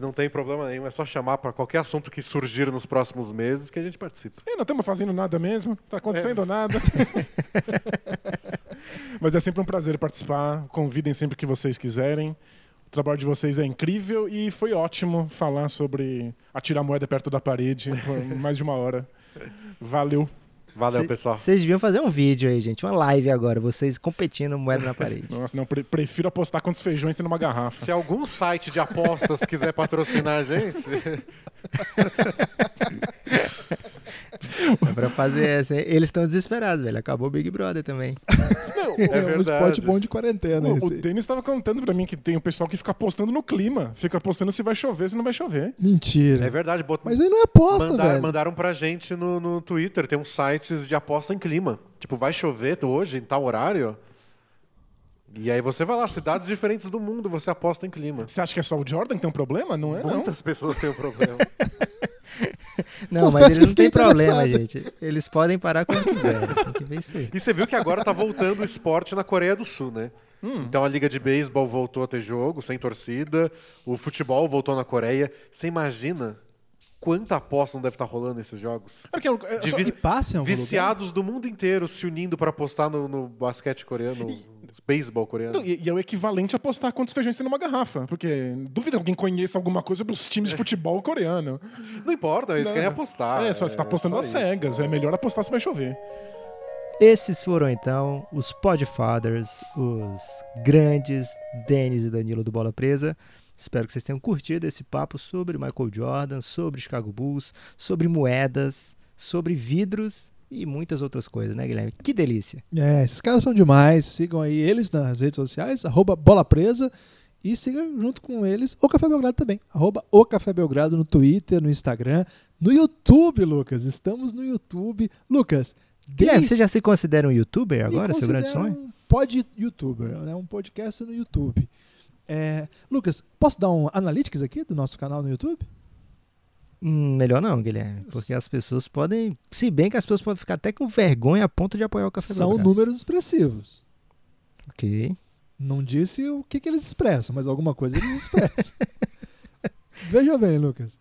D: não tem problema nenhum. É só chamar para qualquer assunto que surgir nos próximos meses que a gente participa.
E: E não estamos fazendo nada mesmo, tá
B: É.
E: acontecendo nada. [laughs] Mas é sempre um prazer participar. Convidem sempre que vocês quiserem. O trabalho de vocês é incrível e foi ótimo falar sobre atirar moeda perto da parede por mais de uma hora. Valeu.
D: Valeu,
B: Cê-
D: pessoal.
B: Vocês deviam fazer um vídeo aí, gente. Uma live agora, vocês competindo moeda na parede. [laughs]
E: Nossa, não, pre- prefiro apostar quantos feijões tem numa garrafa.
D: Se algum site de apostas quiser patrocinar a gente, [laughs]
B: É pra fazer essa. Eles estão desesperados, velho. Acabou o Big Brother também.
A: É, um
D: verdade.
A: esporte bom de quarentena.
E: O, o
A: esse.
E: Denis estava contando pra mim que tem o pessoal que fica apostando no clima. Fica apostando se vai chover, se não vai chover.
A: Mentira.
D: é verdade. Bot...
A: Mas aí não é aposta,
D: Mandar-
A: velho.
D: Mandaram pra gente no, no Twitter. Tem uns sites de aposta em clima. Tipo, vai chover hoje, em tal horário? E aí você vai lá, cidades diferentes do mundo, você aposta em clima.
E: Você acha que é só o Jordan que tem um problema? Não é, não.
D: Muitas pessoas têm um problema. [laughs]
B: Não, mas
A: Confesso
B: eles
A: que
B: não têm problema, gente. Eles podem parar quando quiserem. Tem que vencer.
D: E você viu que agora tá voltando o esporte na Coreia do Sul, né? Então a liga de beisebol voltou a ter jogo, sem torcida. O futebol voltou na Coreia. Você imagina quanta aposta não deve estar rolando nesses jogos?
E: É que é- é
D: De
E: só-
D: vi-
A: E passa em algum
D: Viciados do mundo inteiro se unindo para apostar no, no basquete coreano, no beisebol coreano.
E: Não, e, e é o equivalente a apostar quantos feijões tem numa garrafa. Porque duvido que alguém conheça alguma coisa sobre os times de futebol coreano.
D: Não importa, eles
E: Não,
D: querem apostar.
E: é, só você tá apostando
D: só
E: às cegas. É melhor apostar se vai chover.
B: Esses foram então os Podfathers, os grandes Denis e Danilo do Bola Presa. Espero que vocês tenham curtido esse papo sobre Michael Jordan, sobre Chicago Bulls, sobre moedas, sobre vidros e muitas outras coisas, né, Guilherme? Que delícia!
A: É, esses caras são demais. Sigam aí eles nas redes sociais, arroba Bola Presa. E siga junto com eles o Café Belgrado também. Arroba o Café Belgrado no Twitter, no Instagram, no YouTube, Lucas. Estamos no YouTube. Lucas,
B: Guilherme,
A: desde-
B: você já se considera um youtuber agora, seu grande sonho?
A: um pod youtuber, né? um podcast no YouTube. É, Lucas, posso dar um analytics aqui do nosso canal no YouTube?
B: Hum, melhor não, Guilherme, porque as pessoas podem, se bem que as pessoas podem ficar até com vergonha a ponto de apoiar o Café
A: São números expressivos.
B: Ok.
A: Não disse o que, que eles expressam, mas alguma coisa eles expressam. [laughs] Veja bem, Lucas.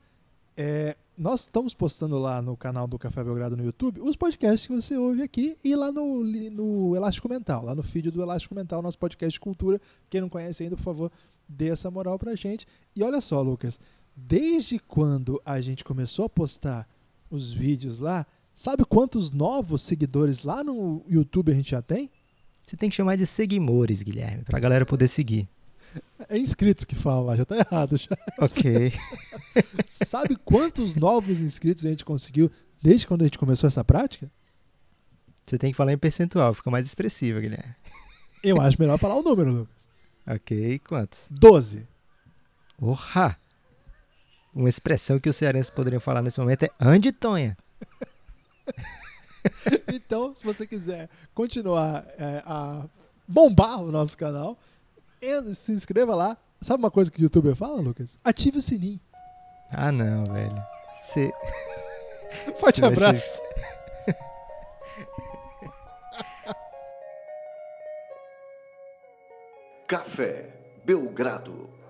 A: É, nós estamos postando lá no canal do Café Belgrado no YouTube os podcasts que você ouve aqui e lá no, no Elástico Mental, lá no feed do Elástico Mental, nosso podcast de cultura. Quem não conhece ainda, por favor, dê essa moral pra gente. E olha só, Lucas, desde quando a gente começou a postar os vídeos lá, sabe quantos novos seguidores lá no YouTube a gente já tem?
B: Você tem que chamar de seguimores, Guilherme, pra galera poder seguir.
A: É inscritos que fala lá, já tá errado já. [laughs]
B: Ok. [laughs]
A: Sabe quantos novos inscritos a gente conseguiu desde quando a gente começou essa prática?
B: Você tem que falar em percentual, fica mais expressiva, Guilherme.
A: Eu acho melhor falar o número, Lucas.
B: Ok, quantos?
A: 12.
B: Orra! Uma expressão que os cearenses poderiam falar nesse momento é Ande Tonha. [laughs]
A: Então, se você quiser continuar é, a bombar o nosso canal, se inscreva lá. Sabe uma coisa que o youtuber fala, Lucas? Ative o sininho.
B: Ah, não, velho. Você. [laughs]
A: Forte
B: vai
A: abraço. [laughs]
C: Café Belgrado.